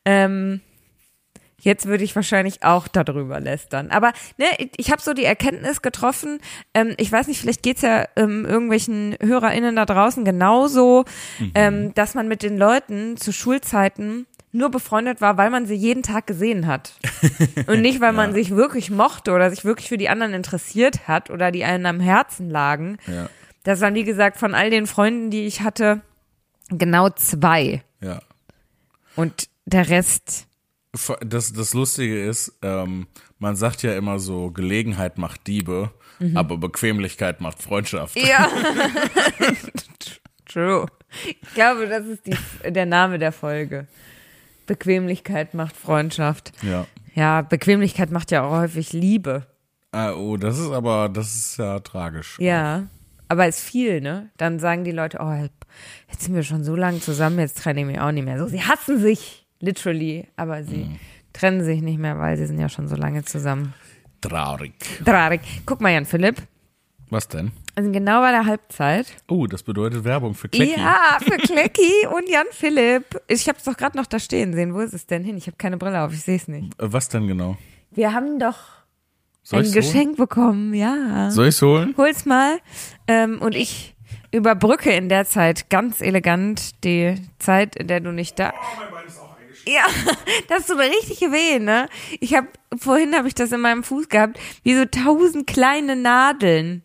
Ähm, Jetzt würde ich wahrscheinlich auch darüber lästern. Aber ne, ich habe so die Erkenntnis getroffen, ähm, ich weiß nicht, vielleicht geht's ja ähm, irgendwelchen HörerInnen da draußen genauso, ähm, dass man mit den Leuten zu Schulzeiten nur befreundet war, weil man sie jeden Tag gesehen hat. Und nicht, weil man sich wirklich mochte oder sich wirklich für die anderen interessiert hat oder die einen am Herzen lagen.
Ja,
Das waren, wie gesagt, von all den Freunden, die ich hatte, genau zwei.
ja.
Und der Rest,
Das, das Lustige ist, ähm, man sagt ja immer so, Gelegenheit macht Diebe, aber Bequemlichkeit macht Freundschaft.
Ja. True. Ich glaube, das ist die, der Name der Folge. Bequemlichkeit macht Freundschaft.
Ja.
Ja, Bequemlichkeit macht ja auch häufig Liebe.
Ah, oh, das ist aber, das ist ja tragisch.
Ja. Aber ist viel, ne? Dann sagen die Leute, oh, jetzt sind wir schon so lange zusammen, jetzt ich mich auch nicht mehr. So, sie hassen sich, literally, aber sie trennen sich nicht mehr, weil sie sind ja schon so lange zusammen.
Traurig.
Traurig. Guck mal, Jan Philipp.
Was denn?
Also genau bei der Halbzeit.
Oh, das bedeutet Werbung für Klecki.
Ja, für Klecki und Jan Philipp. Ich habe es doch gerade noch da stehen sehen. Wo ist es denn hin? Ich habe keine Brille auf, ich sehe es nicht.
Äh, Was denn genau?
Wir haben doch
Soll
ein Geschenk bekommen, ja.
Holen? Soll ich's holen?
Hol's mal. Ähm, und ich überbrücke in der Zeit ganz elegant die Zeit, in der du nicht da. Ja, das tut mir richtig weh, ne? Ich habe vorhin habe ich das in meinem Fuß gehabt, wie so tausend kleine Nadeln,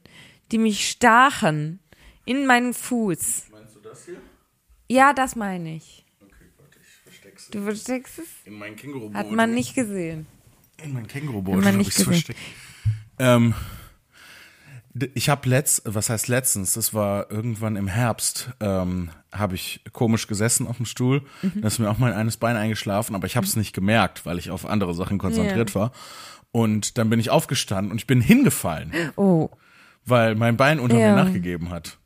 die mich stachen in meinen Fuß.
Meinst du das hier?
Ja, das meine ich.
Okay, warte, ich versteck's.
Du versteckst es?
In meinen känguru
Hat man nicht gesehen.
In meinen Kängurubeutel habe ich's
gesehen.
versteckt. Ähm, ich habe letzt, was heißt letztens, das war irgendwann im Herbst, ähm, habe ich komisch gesessen auf dem Stuhl.
Mhm.
Da ist mir auch mein eines Bein eingeschlafen, aber ich habe es nicht gemerkt, weil ich auf andere Sachen konzentriert war. Und dann bin ich aufgestanden und ich bin hingefallen,
Oh,
weil mein Bein unter
Ja.
mir nachgegeben hat.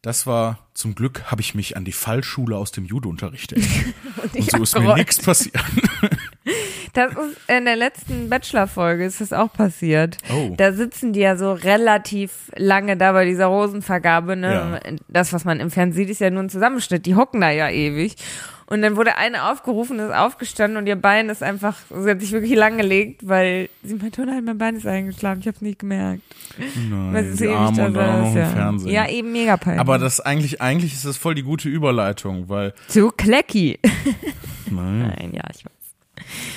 Das war, zum Glück habe ich mich an die Fallschule aus dem Judo-Unterricht erinnert. Und so ist mir nichts passiert.
das ist in der letzten Bachelor-Folge ist das auch passiert.
Oh.
Da sitzen die ja so relativ lange da bei dieser Rosenvergabe, ne? Das, was man im Fernsehen sieht, ist ja nur ein Zusammenschnitt. Die hocken da ja ewig. Und dann wurde eine aufgerufen, ist aufgestanden und ihr Bein ist einfach, sie hat sich wirklich langgelegt, weil sie meinte, oh nein, mein Bein ist eingeschlafen, ich hab's nicht gemerkt. Weil
Nein,
sie ewig
Arme
da
und dann auch noch im
ja.
Fernsehen.
Ja, eben mega peinlich.
Aber das eigentlich, eigentlich ist das voll die gute Überleitung, weil,
Zu Klecki.
nein,
Nein, ja, ich weiß.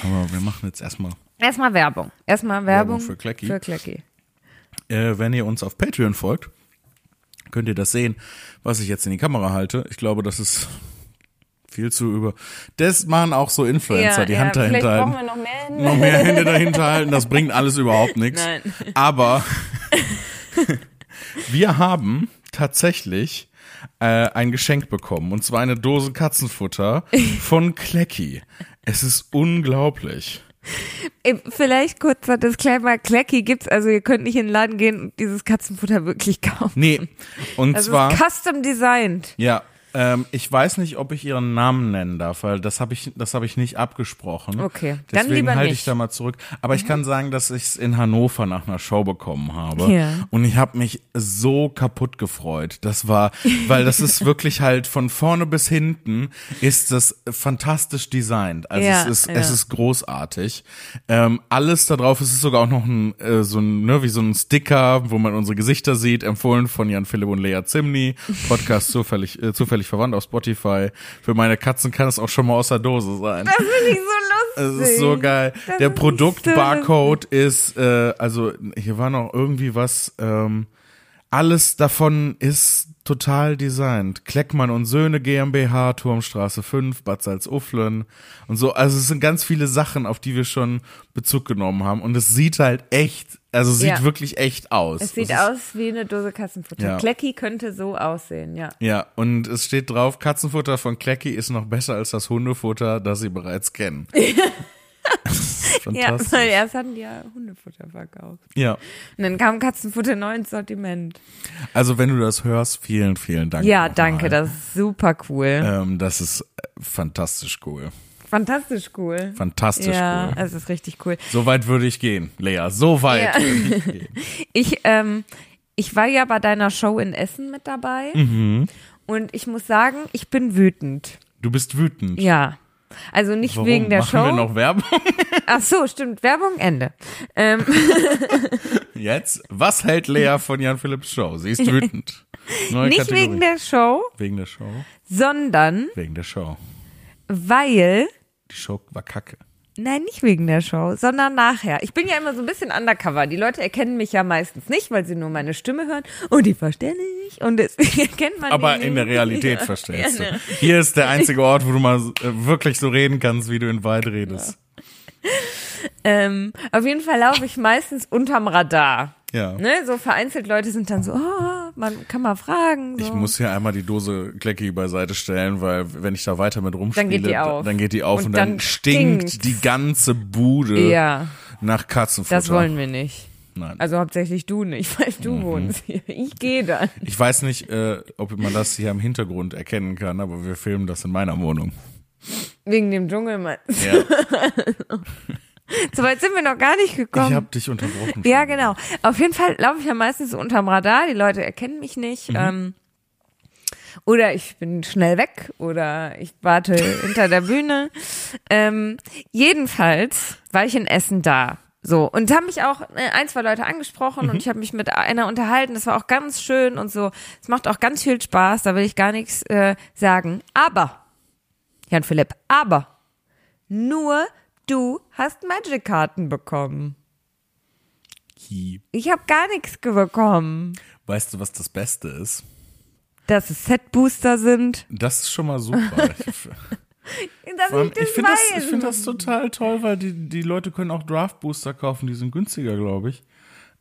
Aber wir machen jetzt erstmal,
Erstmal Werbung. Erstmal Werbung,
Werbung für Klecki.
Für Klecki.
äh, wenn ihr uns auf Patreon folgt, könnt ihr das sehen, was ich jetzt in die Kamera halte. Ich glaube, das ist viel zu über, das machen auch so Influencer, die Hand
vielleicht
dahinter
brauchen
halten.
wir noch mehr Hände.
Noch mehr Hände dahinter halten, das bringt alles überhaupt nichts.
Nein.
Aber wir haben tatsächlich äh, ein Geschenk bekommen und zwar eine Dose Katzenfutter von Klecki. Es ist unglaublich.
Ey, Vielleicht kurzer Disclaimer, Klecki gibt's, also ihr könnt nicht in den Laden gehen und dieses Katzenfutter wirklich kaufen.
Nee, und
Das
zwar
ist custom designed.
ja, ähm, ich weiß nicht, ob ich ihren Namen nennen darf, weil das habe ich, das habe ich nicht abgesprochen.
Okay, dann
deswegen
lieber
halte
nicht. Mhm.
ich da mal zurück. Aber ich kann sagen, dass ich es in Hannover nach einer Show bekommen habe.
Ja.
Und ich habe mich so kaputt gefreut. Das war, weil das ist wirklich halt von vorne bis hinten ist das fantastisch designt. Also
Ja,
es ist,
ja.
es ist großartig. Ähm, alles da drauf, es ist sogar auch noch ein, äh, so ein, ne, wie so ein Sticker, wo man unsere Gesichter sieht, empfohlen von Jan Philipp und Lea Zimni. Podcast zufällig, äh, zufällig verwandt auf Spotify. Für meine Katzen kann es auch schon mal aus der Dose sein.
Das finde ich so
Es
lustig.
ist so geil.
Das
Der Produktbarcode ist, äh, also hier war noch irgendwie was, ähm, alles davon ist total designt. Kleckmann und Söhne GmbH, Turmstraße 5, Bad Salzuflen und so. Also es sind ganz viele Sachen, auf die wir schon Bezug genommen haben. Und es sieht halt echt, also sieht
Ja.
wirklich echt aus.
Es sieht aus wie eine Dose Katzenfutter.
Ja.
Klecki könnte so aussehen, ja.
Ja, und es steht drauf, Katzenfutter von Klecki ist noch besser als das Hundefutter, das sie bereits kennen.
Ja, weil erst hatten die ja Hundefutter verkauft.
Ja,
Und dann kam Katzenfutter neu ins Sortiment.
also wenn du das hörst, vielen, vielen Dank.
Ja, danke, das ist super cool.
Ähm, das ist äh, fantastisch cool.
Fantastisch cool.
Fantastisch
ja,
cool.
es ist richtig cool.
So weit würde ich gehen, Lea. So weit
Ja.
würde ich gehen.
Ich, ähm, ich war ja bei deiner Show in Essen mit dabei.
Mhm.
Und ich muss sagen, ich bin wütend.
Du bist wütend.
Ja. Also nicht
Warum?
wegen der
Machen
Show.
wir noch Werbung?
Ach so, stimmt. Werbung, Ende. Ähm,
Jetzt, was hält Lea von Jan Philipps Show? Sie ist wütend. Neue
nicht
Kategorie.
wegen der Show,
wegen der Show.
sondern
Wegen der Show.
weil
Die Show war kacke.
Nein, nicht wegen der Show, sondern nachher. Ich bin ja immer so ein bisschen undercover. Die Leute erkennen mich ja meistens nicht, weil sie nur meine Stimme hören und die verstehen nicht und deswegen erkennt man
Aber in der. Realität
Ja,
verstehst
ja,
du. Hier ist der einzige Ort, wo du mal äh, wirklich so reden kannst, wie du in Wald redest.
Ähm, auf jeden Fall laufe ich meistens unterm Radar.
Ja.
Ne, so vereinzelt Leute sind dann so, oh, man kann mal fragen. So.
Ich muss hier einmal die Dose Klecki beiseite stellen, weil wenn ich da weiter mit rumspiele,
Dann geht die auf.
dann geht die auf und,
Und
dann,
dann
stinkt die ganze Bude
ja,
nach Katzenfutter.
das wollen wir nicht.
Nein.
Also hauptsächlich du nicht, weil
Mhm.
du wohnst hier. Ich gehe dann.
ich weiß nicht, äh, ob man das hier im Hintergrund erkennen kann, aber wir filmen das in meiner Wohnung.
Wegen dem Dschungel. Mann.
Ja,
So weit sind wir noch gar nicht
ich
gekommen.
habe dich unterbrochen.
Ja, genau. Auf jeden Fall laufe ich ja meistens so unterm Radar. Die Leute erkennen mich nicht.
Mhm.
Ähm, oder ich bin schnell weg oder ich warte hinter der Bühne. Ähm, jedenfalls war ich in Essen da. So, und haben mich auch äh, ein, zwei Leute angesprochen
Mhm.
und ich habe mich mit einer unterhalten. Das war auch ganz schön und so. Es macht auch ganz viel Spaß, da will ich gar nichts äh, sagen. Aber, Jan Philipp, aber nur du hast Magic-Karten bekommen.
Hi.
Ich habe gar nichts bekommen.
Weißt du, was das Beste ist?
Dass es Set-Booster sind.
Das ist schon mal super. Ich,
Dass
allem,
ich
ich finde das, ich find das total toll, weil die, die Leute können auch Draft Booster kaufen, die sind günstiger, glaube ich.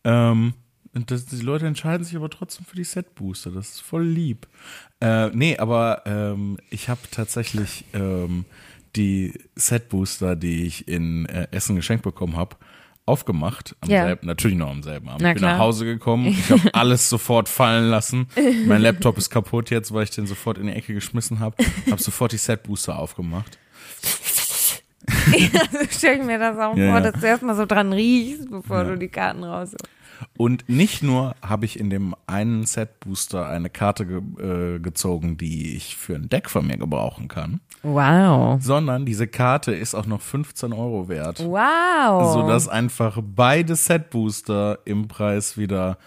Ähm, das, die Leute entscheiden sich aber trotzdem für die Set Booster. Das ist voll lieb. Äh, nee, aber ähm, ich habe tatsächlich ähm, die Set Booster, die ich in äh, Essen geschenkt bekommen habe, aufgemacht. Am
Ja.
selben, natürlich noch am selben Abend.
Na
ich bin
klar.
nach Hause gekommen. Ich habe alles sofort fallen lassen. Mein Laptop ist kaputt jetzt, weil ich den sofort in die Ecke geschmissen habe. Habe sofort die Set Booster aufgemacht.
so stelle ich mir das auch
Ja,
vor,
ja.
dass du erstmal so dran riechst, bevor
Ja.
du die Karten raus.
Und nicht nur habe ich in dem einen Set Booster eine Karte ge äh, gezogen, die ich für ein Deck von mir gebrauchen kann,
Wow.
sondern diese Karte ist auch noch 15 Euro wert.
Wow.
Sodass einfach beide Set Booster im Preis wieder,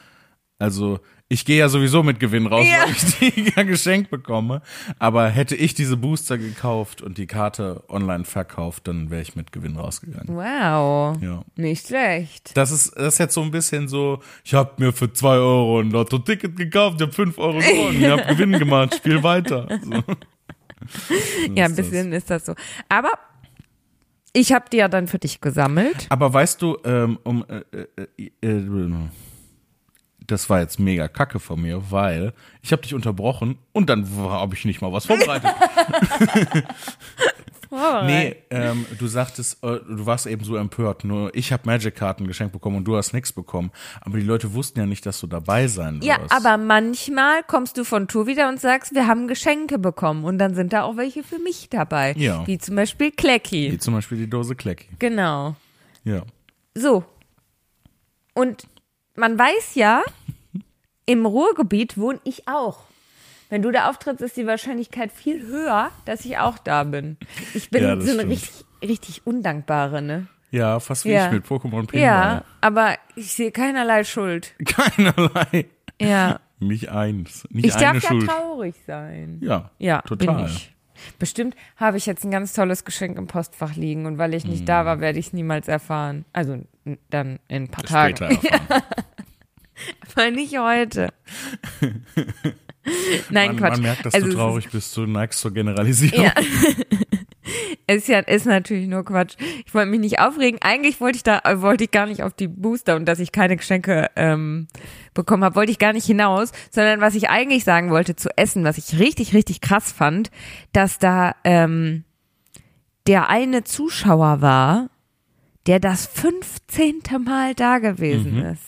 also ich gehe ja sowieso mit Gewinn raus,
Ja.
weil ich die ja geschenkt bekomme. Aber hätte ich diese Booster gekauft und die Karte online verkauft, dann wäre ich mit Gewinn rausgegangen.
Wow.
Ja.
Nicht schlecht.
Das ist, das ist jetzt so ein bisschen so, ich habe mir für zwei Euro ein Lotto-Ticket gekauft, ich habe fünf Euro gewonnen, ich habe Gewinn gemacht, spiel weiter. So.
Ja, ein bisschen ist das so. Aber ich habe die ja dann für dich gesammelt.
Aber weißt du, ähm, um, äh, äh, äh, äh, das war jetzt mega kacke von mir, weil ich habe dich unterbrochen und dann habe ich nicht mal was vorbereitet. nee, ähm, du sagtest, äh, du warst eben so empört, nur ich habe Magic-Karten geschenkt bekommen und du hast nichts bekommen. Aber die Leute wussten ja nicht, dass du dabei sein wirst.
Ja, aber manchmal kommst du von Tour wieder und sagst, wir haben Geschenke bekommen und dann sind da auch welche für mich dabei.
Ja.
Wie zum Beispiel Klecki.
Wie zum Beispiel die Dose Klecki.
Genau.
Ja.
So. Und man weiß ja, im Ruhrgebiet wohne ich auch. Wenn du da auftrittst, ist die Wahrscheinlichkeit viel höher, dass ich auch da bin. Ich bin
Ja,
so eine richtig, richtig undankbare, ne?
Ja, fast wie
Ja.
ich mit Pokémon Pinball.
Ja, aber ich sehe keinerlei Schuld.
Keinerlei.
Ja.
Nicht eins. Nicht
Ich darf ja
Schuld.
traurig sein.
Ja,
Ja,
total.
Bestimmt habe ich jetzt ein ganz tolles Geschenk im Postfach liegen und weil ich nicht da war, werde ich es niemals erfahren. Also dann in ein paar Tagen.
Später erfahren.
Aber nicht heute. Nein,
man,
Quatsch.
man merkt, dass
Also
du
es
traurig bist. Du neigst zur Generalisierung.
Ja. Ist ja, ist natürlich nur Quatsch. Ich wollte mich nicht aufregen. Eigentlich wollte ich da, wollte ich gar nicht auf die Booster und dass ich keine Geschenke ähm, bekommen habe, wollte ich gar nicht hinaus, sondern was ich eigentlich sagen wollte zu essen, was ich richtig, richtig krass fand, dass da ähm, der eine Zuschauer war, der das 15. Mal da gewesen ist.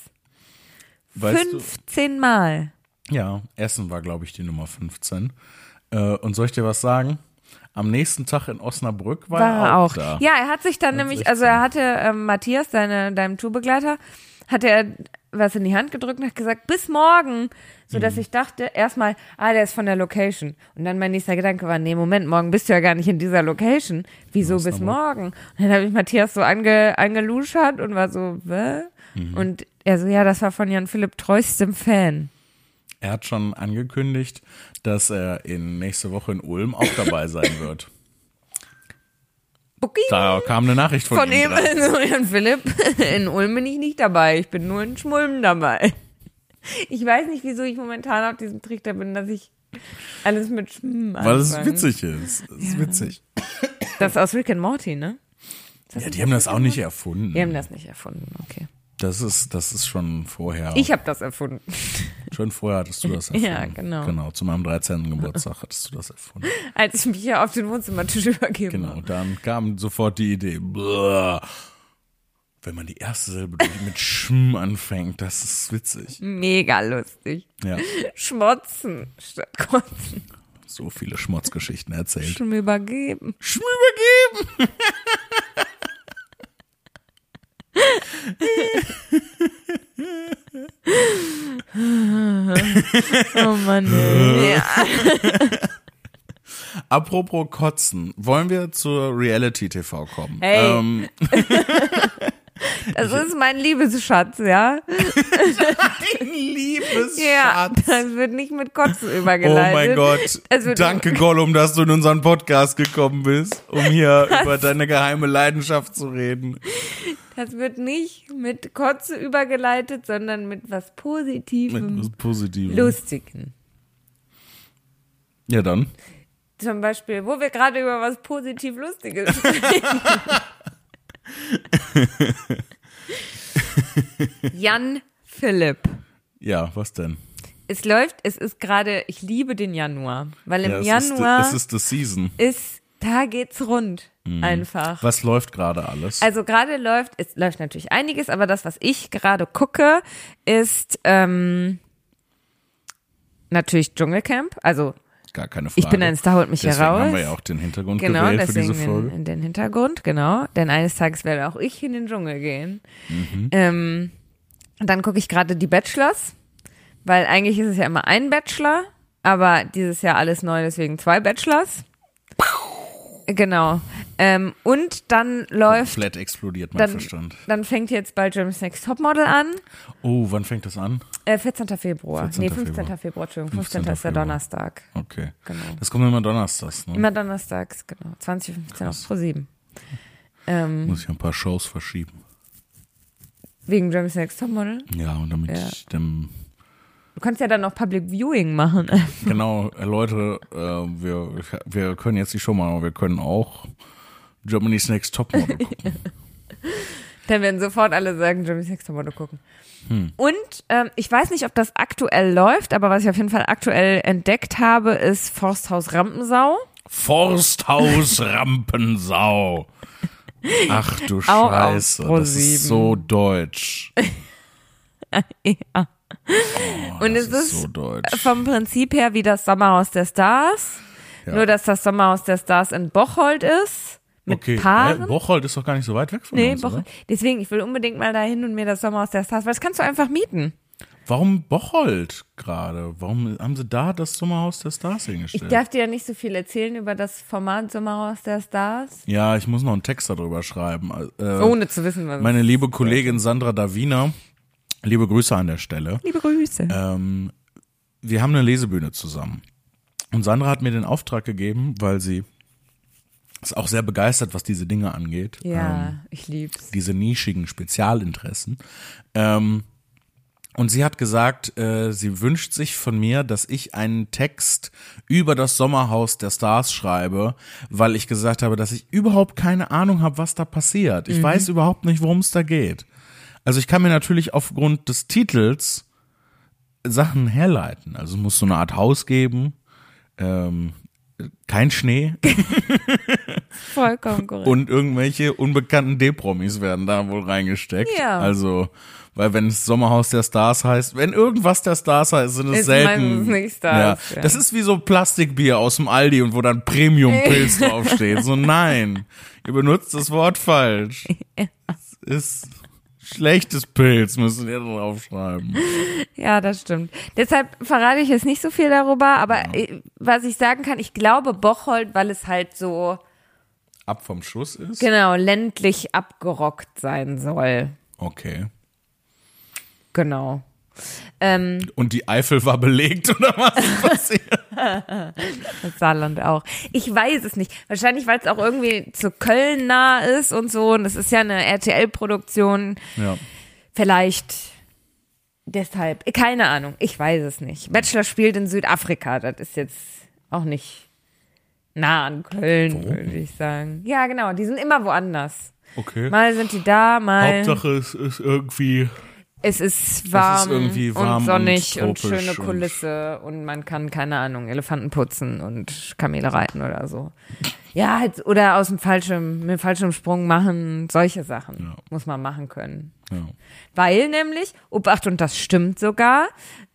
Weißt
15 Mal.
du? Ja, Essen war, glaube ich, die Nummer 15. Äh, und soll ich dir was sagen? Am nächsten Tag in Osnabrück war,
War
er auch,
auch.
da.
Ja, er hat sich dann nämlich,
16.
also er hatte ähm, Matthias, deine, deinem Tourbegleiter, hatte er was in die Hand gedrückt und hat gesagt, bis morgen. So dass
Mhm.
ich dachte, erstmal, ah, der ist von der Location. Und dann mein nächster Gedanke war, nee, Moment, morgen bist du ja gar nicht in dieser Location. Wieso bis
Osnabrück.
morgen? Und dann habe ich Matthias so ange, angeluschert und war so, Wä?
Mhm.
Und er so, ja, das war von Jan Philipp treuestem Fan.
Er hat schon angekündigt, dass er in nächste Woche in Ulm auch dabei sein wird.
Okay.
Da kam eine Nachricht von,
Von
ihm.
ihm, also Jan Philipp, in Ulm bin ich nicht dabei. Ich bin nur in Schmulm dabei. Ich weiß nicht, wieso ich momentan auf diesem Trichter bin, dass ich alles mit Schm
Weil es witzig ist. Es ist witzig.
Das ist aus Rick and Morty, ne?
Ja, die haben das auch nicht erfunden.
Die haben das nicht erfunden, okay.
Das ist, das ist schon vorher.
Ich habe das erfunden.
schon vorher hattest du das erfunden.
Ja, genau.
Genau, zu meinem 13. Geburtstag hattest du das erfunden.
Als ich mich hier auf den Wohnzimmertisch übergeben
Genau, dann kam sofort die Idee. Blah. Wenn man die erste Silbe mit Schm anfängt, das ist witzig.
Mega lustig.
Ja,
Schmotzen statt kotzen.
so viele Schmotzgeschichten erzählt.
Schon übergeben.
Schm übergeben!
Oh Mann. ey. ja.
Apropos Kotzen, wollen wir zur Reality TV kommen?
Hey.
Ähm,
Das ist mein Liebesschatz, ja?
liebes
Ja,
Schatz.
das wird nicht mit Kotzen
Oh
übergeleitet.
mein Gott. Danke, Gollum, dass du in unseren Podcast gekommen bist, um hier über deine geheime Leidenschaft zu reden.
Das wird nicht mit Kotze übergeleitet, sondern mit was
Mit
Positivem,
was Positivem.
Lustigen.
Ja, dann.
Zum Beispiel, wo wir gerade über was positiv Lustiges sprechen. Jan Philipp.
Ja, was denn?
Es läuft, es ist gerade, ich liebe den Januar, weil im
ja, es
Januar
Ist, es ist the season.
ist, da geht's rund. Einfach.
Was läuft gerade alles?
Also gerade läuft, es läuft natürlich einiges, aber das, was ich gerade gucke, ist ähm, natürlich Dschungelcamp. Also
Gar keine Frage.
ich bin ein Star, holt mich
Deswegen
heraus.
haben wir ja auch den Hintergrund
genau,
gewählt für
deswegen
diese Folge.
in, in den Hintergrund, genau. Denn eines Tages werde auch ich in den Dschungel gehen.
Mhm.
Ähm, und dann gucke ich gerade die Bachelors, weil eigentlich ist es ja immer ein Bachelor, aber dieses Jahr alles neu, deswegen zwei Bachelors. Genau. Ähm, und dann läuft,
Komplett explodiert mein
dann,
Verstand.
dann fängt jetzt bald Germany's Next Topmodel an.
Oh, wann fängt das an?
Äh, 14. Februar.
14.
nee, 15.
Februar.
Februar, Entschuldigung. 15.
15.
ist der. Donnerstag.
Okay.
Genau.
Das kommt immer donnerstags, ne?
Immer donnerstags, genau. 2015 auf
Krass.
Pro 7. Ähm,
Muss ich ein paar Shows verschieben.
wegen Germany's Next Topmodel.
Ja, und damit
Ja.
ich dem
Du kannst ja dann noch Public Viewing machen.
Genau, äh, Leute, äh, wir, wir können jetzt die Show machen, aber wir können auch Germany's Next Topmodel gucken.
Dann werden sofort alle sagen, Germany's Next Topmodel gucken.
Hm.
Und ähm, ich weiß nicht, ob das aktuell läuft, aber was ich auf jeden Fall aktuell entdeckt habe, ist Forsthaus Rampensau.
Forsthaus Rampensau. Ach du
Auch
Scheiße, das ist
7.
so deutsch.
ja. Und
Das
es ist
so
vom Prinzip her wie das Sommerhaus der Stars.
Ja.
Nur, dass das Sommerhaus der Stars in Bocholt ist. Mit
Okay,
Paaren.
Hä? Bocholt ist doch gar nicht so weit weg von
nee,
uns,
Bocholt.
oder?
Deswegen, ich will unbedingt mal dahin und mir das Sommerhaus der Stars, weil das kannst du einfach mieten.
Warum Bocholt gerade? Warum haben sie da das Sommerhaus der Stars
Ich
hingestellt?
darf dir ja nicht so viel erzählen über das Format Sommerhaus der Stars,
ja, ich muss noch einen Text darüber schreiben. Äh,
ohne zu wissen, was
meine liebe Kollegin Sandra Davina, liebe Grüße an der Stelle.
Liebe Grüße.
Ähm, wir haben eine Lesebühne zusammen. Und Sandra hat mir den Auftrag gegeben, weil sie ist auch sehr begeistert, was diese Dinge angeht.
ja,
Ähm,
ich lieb's.
diese nischigen Spezialinteressen. Ähm, Und sie hat gesagt, äh, sie wünscht sich von mir, dass ich einen Text über das Sommerhaus der Stars schreibe, weil ich gesagt habe, dass ich überhaupt keine Ahnung habe, was da passiert. Ich mhm. weiß überhaupt nicht, worum es da geht. Also ich kann mir natürlich aufgrund des Titels Sachen herleiten. Also es muss so eine Art Haus geben, ähm, kein Schnee.
Vollkommen korrekt.
Und irgendwelche unbekannten D-Promis werden da wohl reingesteckt. Ja. Also, weil wenn es Sommerhaus der Stars heißt, wenn irgendwas der Stars heißt, sind es ist selten.
Nicht Stars,
ja. ja. Das ist wie so Plastikbier aus dem Aldi und wo dann Premium-Pilz draufsteht. So, nein. Ihr benutzt das Wort falsch. Ja. Es ist Schlechtes Pilz müssen wir draufschreiben.
Ja, das stimmt. Deshalb verrate ich jetzt nicht so viel darüber, aber ja. was ich sagen kann, ich glaube Bocholt, weil es halt so
ab vom Schuss ist.
Genau, ländlich abgerockt sein soll.
Okay.
Genau. Ähm,
Und die Eifel war belegt oder was ist passiert?
das Saarland auch. Ich weiß es nicht. Wahrscheinlich, weil es auch irgendwie zu Köln nah ist und so. Und es ist ja eine RTL-Produktion.
Ja.
Vielleicht deshalb. Keine Ahnung. Ich weiß es nicht. Bachelor spielt in Südafrika. Das ist jetzt auch nicht nah an Köln, würde ich sagen. Ja, genau. Die sind immer woanders.
Okay.
Mal sind die da, mal.
Hauptsache es ist irgendwie
es ist warm,
es ist warm
und sonnig und, und schöne Kulisse und, und, man kann, keine Ahnung, Elefanten putzen und Kamele reiten oder so. Ja, halt, oder aus dem Fallschirm, mit dem Fallschirmsprung machen, solche Sachen ja. muss man machen können.
Ja.
Weil nämlich, Obacht, und das stimmt sogar,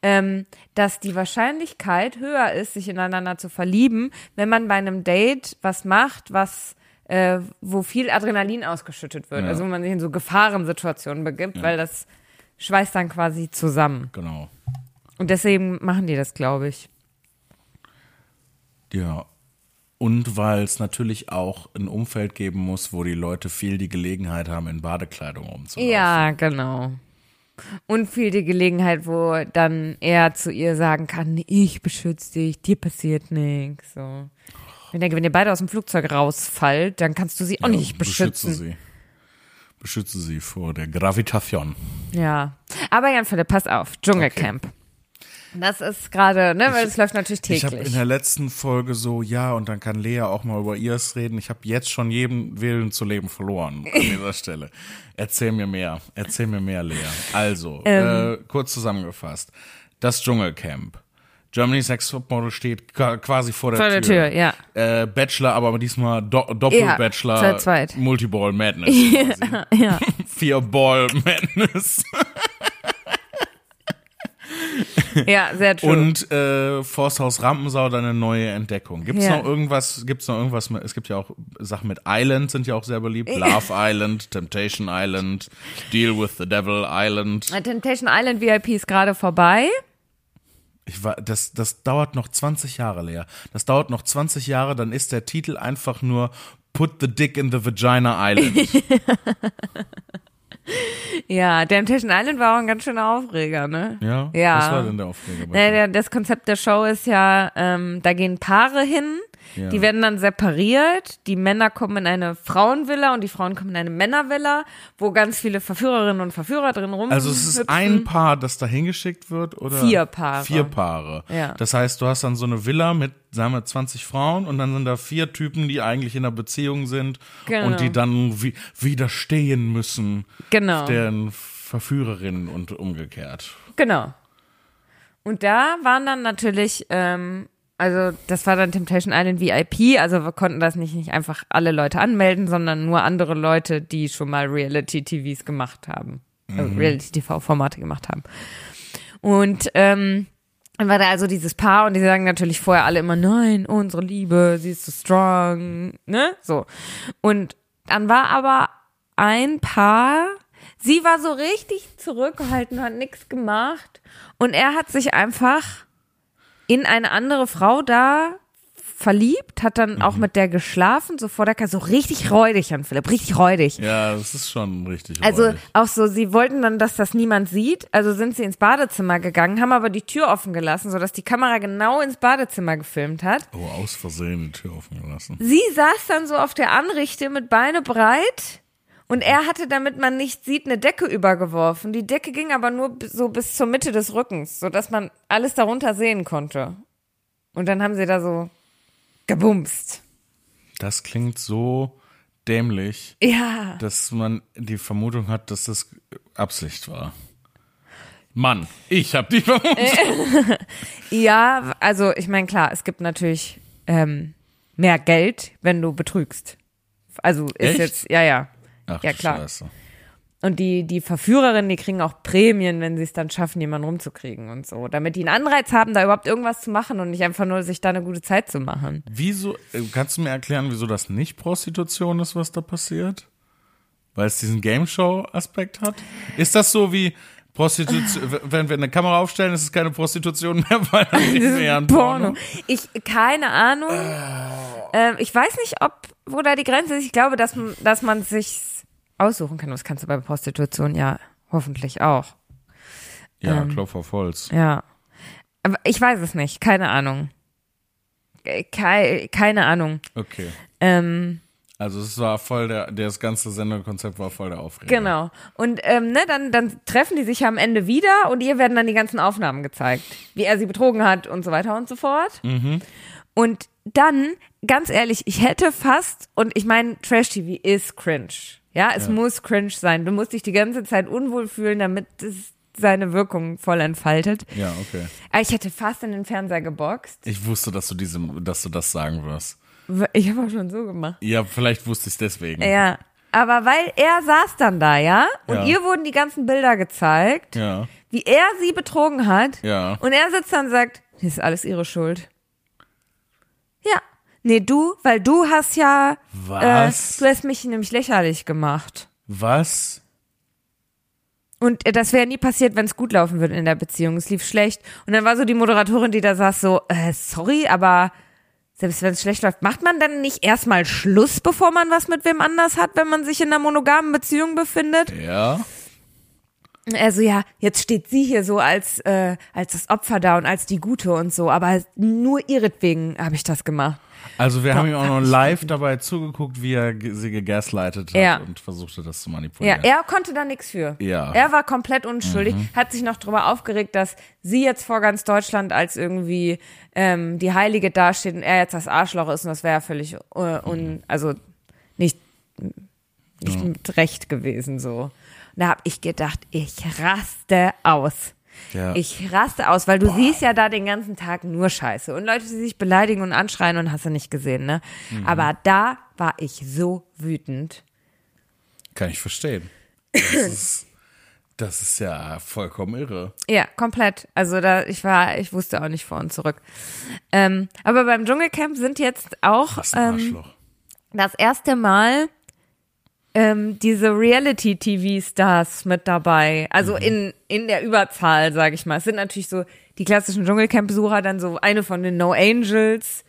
ähm, dass die Wahrscheinlichkeit höher ist, sich ineinander zu verlieben, wenn man bei einem Date was macht, was äh, wo viel Adrenalin ausgeschüttet wird. Ja. Also wenn man sich in so Gefahrensituationen begibt, weil das schweißt dann quasi zusammen.
Genau.
Und deswegen machen die das, glaube ich.
Ja. Und weil es natürlich auch ein Umfeld geben muss, wo die Leute viel die Gelegenheit haben, in Badekleidung rumzulaufen.
Ja, genau. Und viel die Gelegenheit, wo dann er zu ihr sagen kann, ich beschütze dich, dir passiert nichts. So. Ich denke, wenn ihr beide aus dem Flugzeug rausfallt, dann kannst du sie auch ja, nicht beschützen. Beschütze sie
beschütze sie vor der Gravitation.
Ja. Aber Jan Philipp, pass auf, Dschungelcamp. Okay. Das ist gerade, ne, weil es läuft natürlich täglich.
Ich habe in der letzten Folge so, ja, und dann kann Lea auch mal über ihrs reden. Ich habe jetzt schon jeden Willen zu leben verloren an dieser Stelle. Erzähl mir mehr, erzähl mir mehr, Lea. Also, ähm. äh, kurz zusammengefasst. Das Dschungelcamp. Germany's Next Topmodel steht quasi vor der,
vor der Tür. Tür ja.
Äh, Bachelor, aber diesmal Do Doppel-Bachelor.
Ja, zweit.
Multiball Madness.
ja, ja.
Vier Ball Madness.
ja, sehr true.
Und äh, Forsthaus Rampensau deine neue Entdeckung. Gibt's ja. noch irgendwas, gibt's noch irgendwas, mit, es gibt ja auch Sachen mit Island sind ja auch sehr beliebt. Love Island, Temptation Island, Deal with the Devil Island.
Temptation Island VIP ist gerade vorbei.
Ich war, das, das dauert noch 20 Jahre, Lea. Das dauert noch 20 Jahre, dann ist der Titel einfach nur Put the Dick in the Vagina Island.
ja, Temptation Island war auch ein ganz schöner Aufreger, ne?
Ja.
ja.
Was war denn der Aufreger?
Naja, das Konzept der Show ist ja, ähm, da gehen Paare hin ja. Die werden dann separiert. Die Männer kommen in eine Frauenvilla und die Frauen kommen in eine Männervilla, wo ganz viele Verführerinnen und Verführer drin rum.
Also es ist ein Paar, das da hingeschickt wird, oder?
Vier Paare.
Vier Paare.
Ja.
Das heißt, du hast dann so eine Villa mit, sagen wir, 20 Frauen und dann sind da vier Typen, die eigentlich in einer Beziehung sind genau. und die dann wie, widerstehen müssen.
Genau.
Deren Verführerinnen und umgekehrt.
Genau. Und da waren dann natürlich ähm, also das war dann Temptation Island VIP, also wir konnten das nicht, nicht einfach alle Leute anmelden, sondern nur andere Leute, die schon mal Reality-TVs gemacht haben, äh, mhm. Reality-TV-Formate gemacht haben. Und ähm, dann war da also dieses Paar und die sagen natürlich vorher alle immer, nein, unsere Liebe, sie ist so strong, ne? So. Und dann war aber ein Paar, sie war so richtig zurückgehalten, hat nichts gemacht und er hat sich einfach in eine andere Frau da verliebt, hat dann mhm. auch mit der geschlafen, so vor der Kasse, so richtig räudig an Philipp, richtig räudig.
Ja, das ist schon richtig
also räudig. Also auch so, sie wollten dann, dass das niemand sieht, also sind sie ins Badezimmer gegangen, haben aber die Tür offen gelassen, sodass die Kamera genau ins Badezimmer gefilmt hat.
Oh, aus Versehen die Tür offen gelassen.
Sie saß dann so auf der Anrichte mit Beine breit Und er hatte, damit man nicht sieht, eine Decke übergeworfen. Die Decke ging aber nur so bis zur Mitte des Rückens, sodass man alles darunter sehen konnte. Und dann haben sie da so gebumst.
Das klingt so dämlich,
Ja.
dass man die Vermutung hat, dass das Absicht war. Mann, ich habe die Vermutung.
Ja, also ich meine, klar, es gibt natürlich ähm, mehr Geld, wenn du betrügst. Also ist
Echt?
jetzt, ja, ja.
Ach,
Ja, klar.
Scheiße.
Und die, die Verführerinnen, die kriegen auch Prämien, wenn sie es dann schaffen, jemanden rumzukriegen und so. Damit die einen Anreiz haben, da überhaupt irgendwas zu machen und nicht einfach nur sich da eine gute Zeit zu machen.
Wieso, äh, kannst du mir erklären, wieso das nicht Prostitution ist, was da passiert? Weil es diesen Game Show-Aspekt hat? Ist das so wie Prostitution, wenn wir eine Kamera aufstellen, ist es keine Prostitution mehr, weil reden wir ja ein Porno.
Ich, keine Ahnung. Ähm, ich weiß nicht, ob, wo da die Grenze ist. Ich glaube, dass, man- dass man sich aussuchen kann. Das kannst du bei Prostitution ja hoffentlich auch.
Ja,
Ähm.
Klopf auf Holz.
Ja. Aber ich weiß es nicht. Keine Ahnung. Äh, Kei, keine Ahnung.
Okay.
Ähm,
Also es war voll der, das ganze Sendekonzept war voll der Aufreger.
genau. Und ähm, ne, dann, dann treffen die sich am Ende wieder und ihr werden dann die ganzen Aufnahmen gezeigt. Wie er sie betrogen hat und so weiter und so fort. Und dann, ganz ehrlich, ich hätte fast, und ich meine, Trash-TV ist cringe. Ja, es muss cringe sein. Du musst dich die ganze Zeit unwohl fühlen, damit es seine Wirkung voll entfaltet.
Ja, okay.
Aber ich hätte fast in den Fernseher geboxt.
Ich wusste, dass du diese, dass du das sagen wirst.
Ich habe auch schon so gemacht.
Ja, vielleicht wusste ich es deswegen.
Ja. Aber weil er saß dann da, ja? Und
Ja.
ihr wurden die ganzen Bilder gezeigt,
Ja.
wie er sie betrogen hat.
Ja.
Und er sitzt dann und sagt, das ist alles ihre Schuld. Ja. Nee, du, weil du hast ja,
Was?
Äh, du hast mich nämlich lächerlich gemacht.
Was?
Und äh, das wäre nie passiert, wenn es gut laufen würde in der Beziehung. Es lief schlecht. Und dann war so die Moderatorin, die da saß, so, äh, sorry, aber selbst wenn es schlecht läuft, macht man dann nicht erstmal Schluss, bevor man was mit wem anders hat, wenn man sich in einer monogamen Beziehung befindet?
Ja.
Also ja, jetzt steht sie hier so als, äh, als das Opfer da und als die Gute und so, aber nur ihretwegen habe ich das gemacht.
Also wir haben ihm auch noch live dabei zugeguckt, wie er sie gegaslightet hat
Ja.
und versuchte das zu
Ja,
manipulieren.
er konnte da nichts für.
Ja.
Er war komplett unschuldig, hat sich noch drüber aufgeregt, dass sie jetzt vor ganz Deutschland als irgendwie ähm, die Heilige dasteht und er jetzt das Arschloch ist und das wäre ja völlig äh, un, also nicht, nicht mit Recht gewesen so. Und da habe ich gedacht, ich raste aus.
Ja.
Ich raste aus, weil du siehst ja da den ganzen Tag nur Scheiße und Leute, die sich beleidigen und anschreien und hast du nicht gesehen, ne?
Mhm.
Aber da war ich so wütend.
Kann ich verstehen. Das ist, das ist ja vollkommen irre.
Ja, komplett. Also da, ich war, ich wusste auch nicht vor und zurück. Ähm, aber beim Dschungelcamp sind jetzt auch ähm, das erste Mal ähm, diese Reality-TV-Stars mit dabei. Also in, in der Überzahl, sage ich mal. Es sind natürlich so die klassischen Dschungelcamp-Besucher, dann so eine von den No Angels,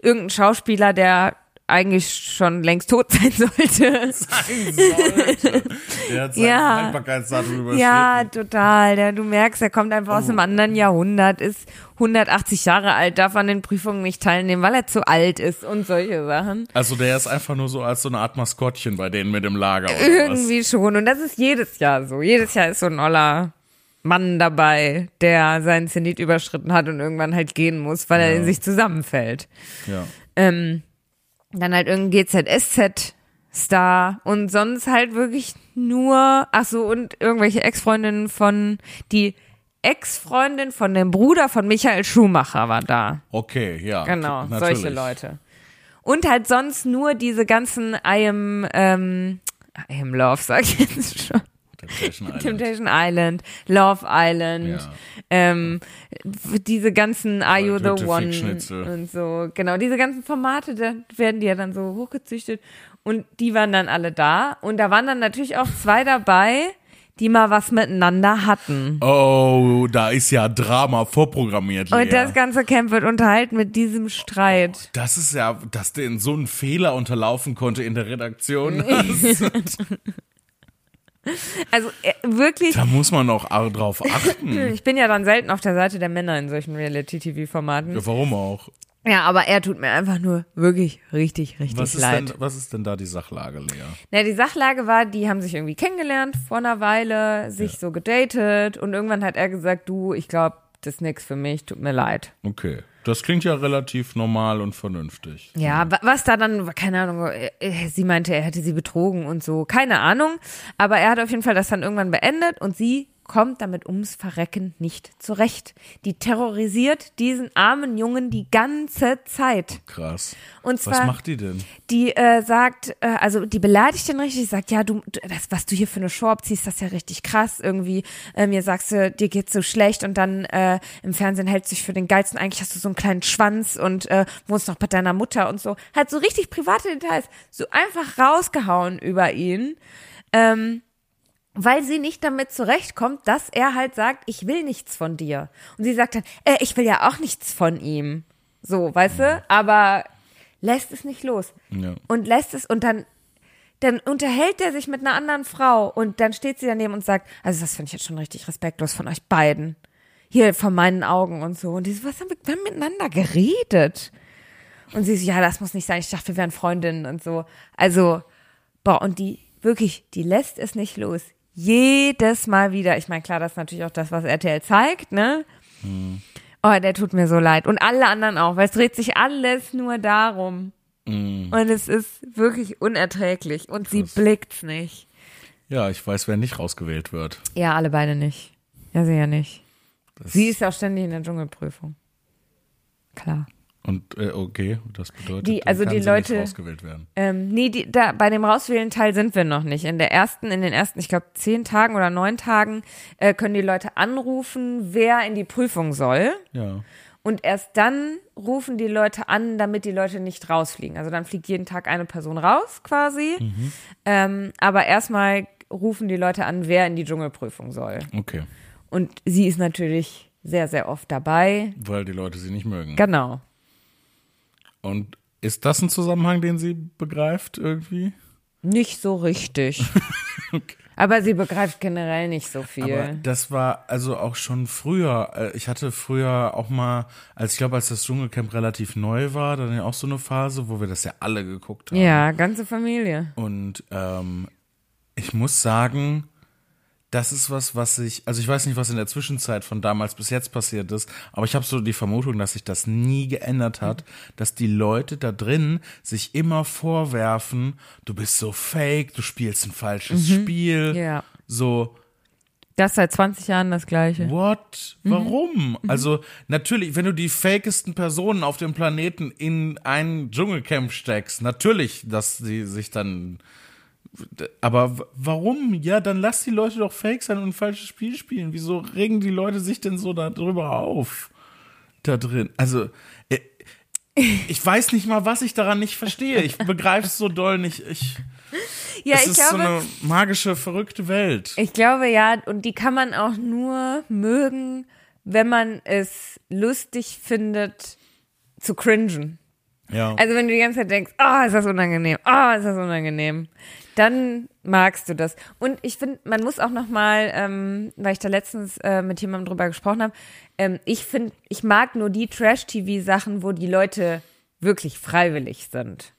irgendein Schauspieler, der eigentlich schon längst tot sein sollte.
Sein sollte. Der hat
Ja.
Haltbarkeitsdatum überschritten.
Ja, total. Der, du merkst, er kommt einfach aus
Oh.
einem anderen Jahrhundert, ist 180 Jahre alt, darf an den Prüfungen nicht teilnehmen, weil er zu alt ist und solche Sachen.
Also der ist einfach nur so als so eine Art Maskottchen bei denen mit dem Lager oder was?
Irgendwie schon. Und das ist jedes Jahr so. Jedes Jahr ist so ein oller Mann dabei, der seinen Zenit überschritten hat und irgendwann halt gehen muss, weil er
Ja.
in sich zusammenfällt.
Ja.
Ähm, dann halt irgendein GZSZ-Star und sonst halt wirklich nur, ach so, und irgendwelche Ex-Freundinnen von, die Ex-Freundin von dem Bruder von Michael Schumacher war da.
Okay, ja.
Genau,
natürlich.
solche Leute. Und halt sonst nur diese ganzen I am, ähm, I am Love, sag ich jetzt schon.
Temptation Island.
Temptation Island, Love Island,
Ja.
ähm, diese ganzen Are You the One und so, genau, diese ganzen Formate, da werden die ja dann so hochgezüchtet und die waren dann alle da und da waren dann natürlich auch zwei dabei, die mal was miteinander hatten.
Oh, da ist ja Drama vorprogrammiert. Lea.
Und das ganze Camp wird unterhalten mit diesem Streit.
Das ist ja, dass denen so ein Fehler unterlaufen konnte in der Redaktion.
Also äh, wirklich,
da muss man auch drauf achten.
ich bin ja dann selten auf der Seite der Männer in solchen Reality-TV-Formaten.
Ja, Warum auch?
Ja, aber er tut mir einfach nur wirklich richtig, richtig
Was
leid.
denn, was ist denn da die Sachlage, Lea?
Na, die Sachlage war, die haben sich irgendwie kennengelernt vor einer Weile, sich so gedatet und irgendwann hat er gesagt, du, ich glaube, das ist nix für mich, tut mir leid.
Okay. Das klingt ja relativ normal und vernünftig.
Ja, wa- was da dann, keine Ahnung, äh, äh, sie meinte, er hätte sie betrogen und so, keine Ahnung. Aber er hat auf jeden Fall das dann irgendwann beendet und sie kommt damit ums Verrecken nicht zurecht. Die terrorisiert diesen armen Jungen die ganze Zeit.
Krass.
Und
Was
zwar,
macht die denn?
die äh, sagt, äh, also die beleidigt den richtig, sagt, ja, du, du- das, was du hier für eine Show abziehst, das ist ja richtig krass. Irgendwie, äh, mir sagst du, dir geht's so schlecht und dann äh, im Fernsehen hältst du dich für den Geilsten. Eigentlich hast du so einen kleinen Schwanz und äh, wohnst noch bei deiner Mutter und so. Hat so richtig private Details, so einfach rausgehauen über ihn. Ähm, weil sie nicht damit zurechtkommt, dass er halt sagt, ich will nichts von dir. Und sie sagt dann, äh, ich will ja auch nichts von ihm. So, weißt du? Aber lässt es nicht los.
Ja.
Und lässt es, und dann, dann unterhält er sich mit einer anderen Frau und dann steht sie daneben und sagt, also das finde ich jetzt schon richtig respektlos von euch beiden. Hier vor meinen Augen und so. Und die so, was haben wir, wir haben miteinander geredet? Und sie so, ja, das muss nicht sein. Ich dachte, wir wären Freundinnen und so. Also, boah, und die, wirklich, die lässt es nicht los. Jedes Mal wieder. Ich meine, klar, das ist natürlich auch das, was RTL zeigt, ne? Oh, der tut mir so leid. Und alle anderen auch, weil es dreht sich alles nur darum. Und es ist wirklich unerträglich. Und sie blickt's nicht.
Ja, ich weiß, wer nicht rausgewählt wird.
Ja, alle beide nicht. Ja, sie ja nicht.
Das
Sie ist ja auch ständig in der Dschungelprüfung. Klar.
Und äh, okay, das bedeutet,
Die- also die
sie
Leute-
nicht rausgewählt werden.
Ähm, nee, die, da, bei dem rauswählen Teil sind wir noch nicht. In der ersten, in den ersten, ich glaube, zehn Tagen oder neun Tagen äh, können die Leute anrufen, wer in die Prüfung soll.
Ja.
Und erst dann rufen die Leute an, damit die Leute nicht rausfliegen. Also dann fliegt jeden Tag eine Person raus quasi. Ähm, aber erstmal rufen die Leute an, wer in die Dschungelprüfung soll.
Okay.
Und sie ist natürlich sehr, sehr oft dabei.
Weil die Leute sie nicht mögen.
Genau.
Und ist das ein Zusammenhang, den sie begreift irgendwie?
Nicht so richtig. Aber sie begreift generell nicht so viel.
Aber das war also auch schon früher. äh, Ich hatte früher auch mal, als ich glaube, als das Dschungelcamp relativ neu war, dann ja auch so eine Phase, wo wir das ja alle geguckt haben.
ja, ganze Familie.
Und ähm, ich muss sagen, das ist was, was ich, also ich weiß nicht, was in der Zwischenzeit von damals bis jetzt passiert ist, aber ich habe so die Vermutung, dass sich das nie geändert hat, dass die Leute da drin sich immer vorwerfen, du bist so fake, du spielst ein falsches Spiel,
Ja.
so
Das seit 20 Jahren das Gleiche.
What? Warum? Also natürlich, wenn du die fakesten Personen auf dem Planeten in ein Dschungelcamp steckst, natürlich, dass sie sich dann. Aber warum? Ja, dann lass die Leute doch fake sein und ein falsches Spiel spielen. Wieso regen die Leute sich denn so darüber auf? Da drin. Also, äh, ich weiß nicht mal, was ich daran nicht verstehe. Ich begreife es so doll nicht. Ich,
Ja,
es
ich
ist
glaube,
so eine magische, verrückte Welt.
ich glaube ja, und die kann man auch nur mögen, wenn man es lustig findet, zu cringen.
Ja.
Also wenn du die ganze Zeit denkst, oh, ist das unangenehm, oh, ist das unangenehm, dann magst du das. Und ich finde, man muss auch noch mal, ähm, weil ich da letztens äh, mit jemandem drüber gesprochen habe, ähm, ich finde, ich mag nur die Trash-TV-Sachen, wo die Leute wirklich freiwillig sind.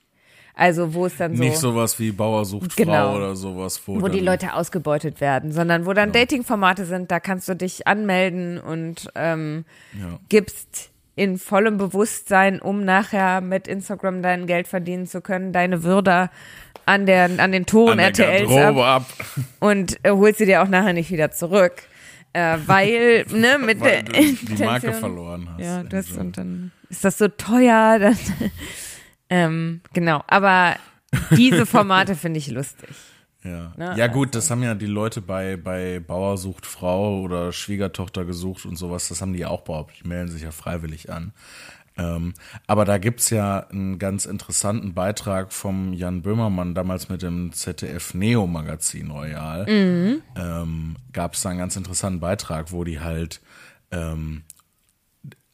Also wo es dann so,
Nicht sowas wie Bauer sucht
Genau.
Frau oder sowas, wo,
wo die Leute ausgebeutet werden, sondern wo dann Dating-Formate sind, da kannst du dich anmelden und ähm,
Ja.
gibst in vollem Bewusstsein, um nachher mit Instagram dein Geld verdienen zu können, deine Würde an, der, an den Toren
an der
RTLs
Garderobe
ab
ab.
und äh, holst sie dir auch nachher nicht wieder zurück. Äh, weil, ne, mit
Weil
der
die
Intention-
Marke verloren hast.
Ja, das
Also,
und dann ist das so teuer. Dann, ähm, genau, aber diese Formate finde ich lustig.
Ja.
Ne,
ja gut, das haben ja die Leute bei, bei Bauer sucht Frau oder Schwiegertochter gesucht und sowas, das haben die ja auch behauptet, die melden sich ja freiwillig an. Ähm, aber da gibt's ja einen ganz interessanten Beitrag vom Jan Böhmermann, damals mit dem ZDF Neo Magazin Royal. Ähm, gab's da einen ganz interessanten Beitrag, wo die halt ähm,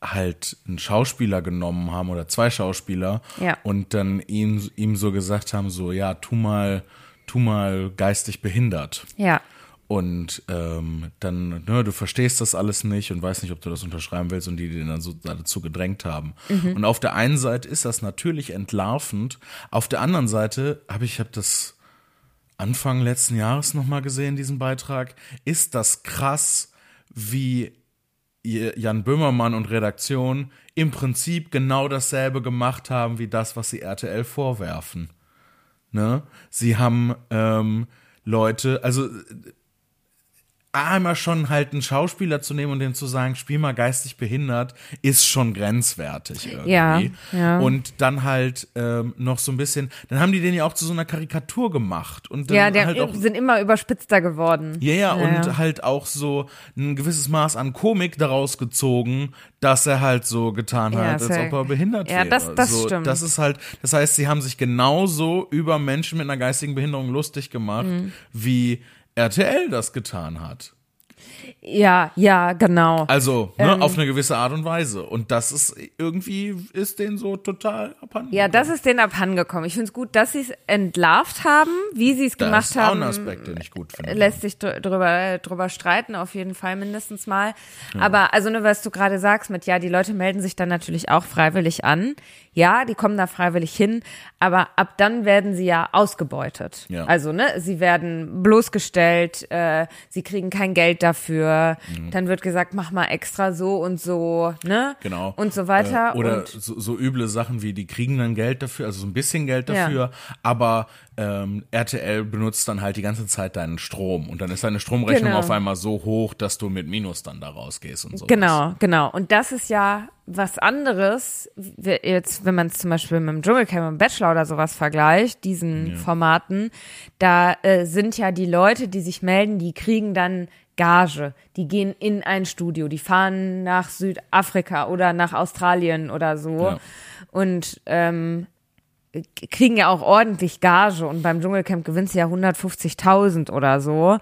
halt einen Schauspieler genommen haben oder zwei Schauspieler
Ja.
und dann ihm, ihm so gesagt haben, so ja, tu mal, tu mal geistig behindert.
Ja.
und ähm, dann, ne, du verstehst das alles nicht und weißt nicht, ob du das unterschreiben willst und die, die dann so dazu gedrängt haben. Mhm. Und auf der einen Seite ist das natürlich entlarvend, auf der anderen Seite habe ich, habe das Anfang letzten Jahres nochmal gesehen, diesen Beitrag, ist das krass, wie Jan Böhmermann und Redaktion im Prinzip genau dasselbe gemacht haben, wie das, was sie RTL vorwerfen. Ne? Sie haben ähm, Leute, also einmal schon halt einen Schauspieler zu nehmen und dem zu sagen, spiel mal geistig behindert, ist schon grenzwertig irgendwie.
Ja, ja.
Und dann halt ähm, noch so ein bisschen, dann haben die den ja auch zu so einer Karikatur gemacht. Und
ja, der
halt auch,
sind immer überspitzter geworden.
Ja, ja, und ja. halt auch so ein gewisses Maß an Komik daraus gezogen, dass er halt so getan ja, hat, als ob er behindert
ja,
wäre.
Das, das
so,
stimmt.
Das ist halt, das heißt, sie haben sich genauso über Menschen mit einer geistigen Behinderung lustig gemacht, mhm. wie RTL das getan hat.
Ja, ja, genau.
Also, ne, ähm, auf eine gewisse Art und Weise. Und das ist irgendwie, ist denen so total abhanden
Ja, das ist denen abhandengekommen. Ich finde es gut, dass sie es entlarvt haben, wie sie es gemacht haben.
Das ist auch ein Aspekt, den ich gut finde.
Lässt sich drüber, drüber streiten, auf jeden Fall mindestens mal. Ja. Aber, also nur, was du gerade sagst mit, ja, die Leute melden sich dann natürlich auch freiwillig an. Ja, die kommen da freiwillig hin, aber ab dann werden sie ja ausgebeutet. Ja. Also, ne, sie werden bloßgestellt, äh, sie kriegen kein Geld dafür. Mhm. Dann wird gesagt, mach mal extra so und so, ne?
Genau.
Und so weiter.
Äh, oder so, so üble Sachen wie, die kriegen dann Geld dafür, also so ein bisschen Geld dafür, ja. aber ähm, RTL benutzt dann halt die ganze Zeit deinen Strom und dann ist deine Stromrechnung genau. auf einmal so hoch, dass du mit Minus dann da rausgehst und so.
Genau, genau. Und das ist ja was anderes, jetzt, wenn man es zum Beispiel mit dem Dschungelcamp und Bachelor oder sowas vergleicht, diesen ja. Formaten, da äh, sind ja die Leute, die sich melden, die kriegen dann Gage. Die gehen in ein Studio, die fahren nach Südafrika oder nach Australien oder so. Ja. Und ähm, kriegen ja auch ordentlich Gage und beim Dschungelcamp gewinnt sie ja 150.000 oder so,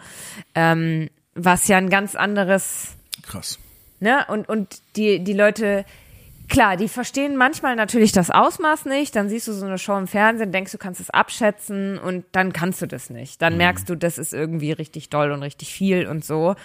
ähm, was ja ein ganz anderes.
Krass.
Ne? Und, und die, die Leute, klar, die verstehen manchmal natürlich das Ausmaß nicht. Dann siehst du so eine Show im Fernsehen, denkst du kannst es abschätzen und dann kannst du das nicht. Dann mhm. merkst du, das ist irgendwie richtig doll und richtig viel und so.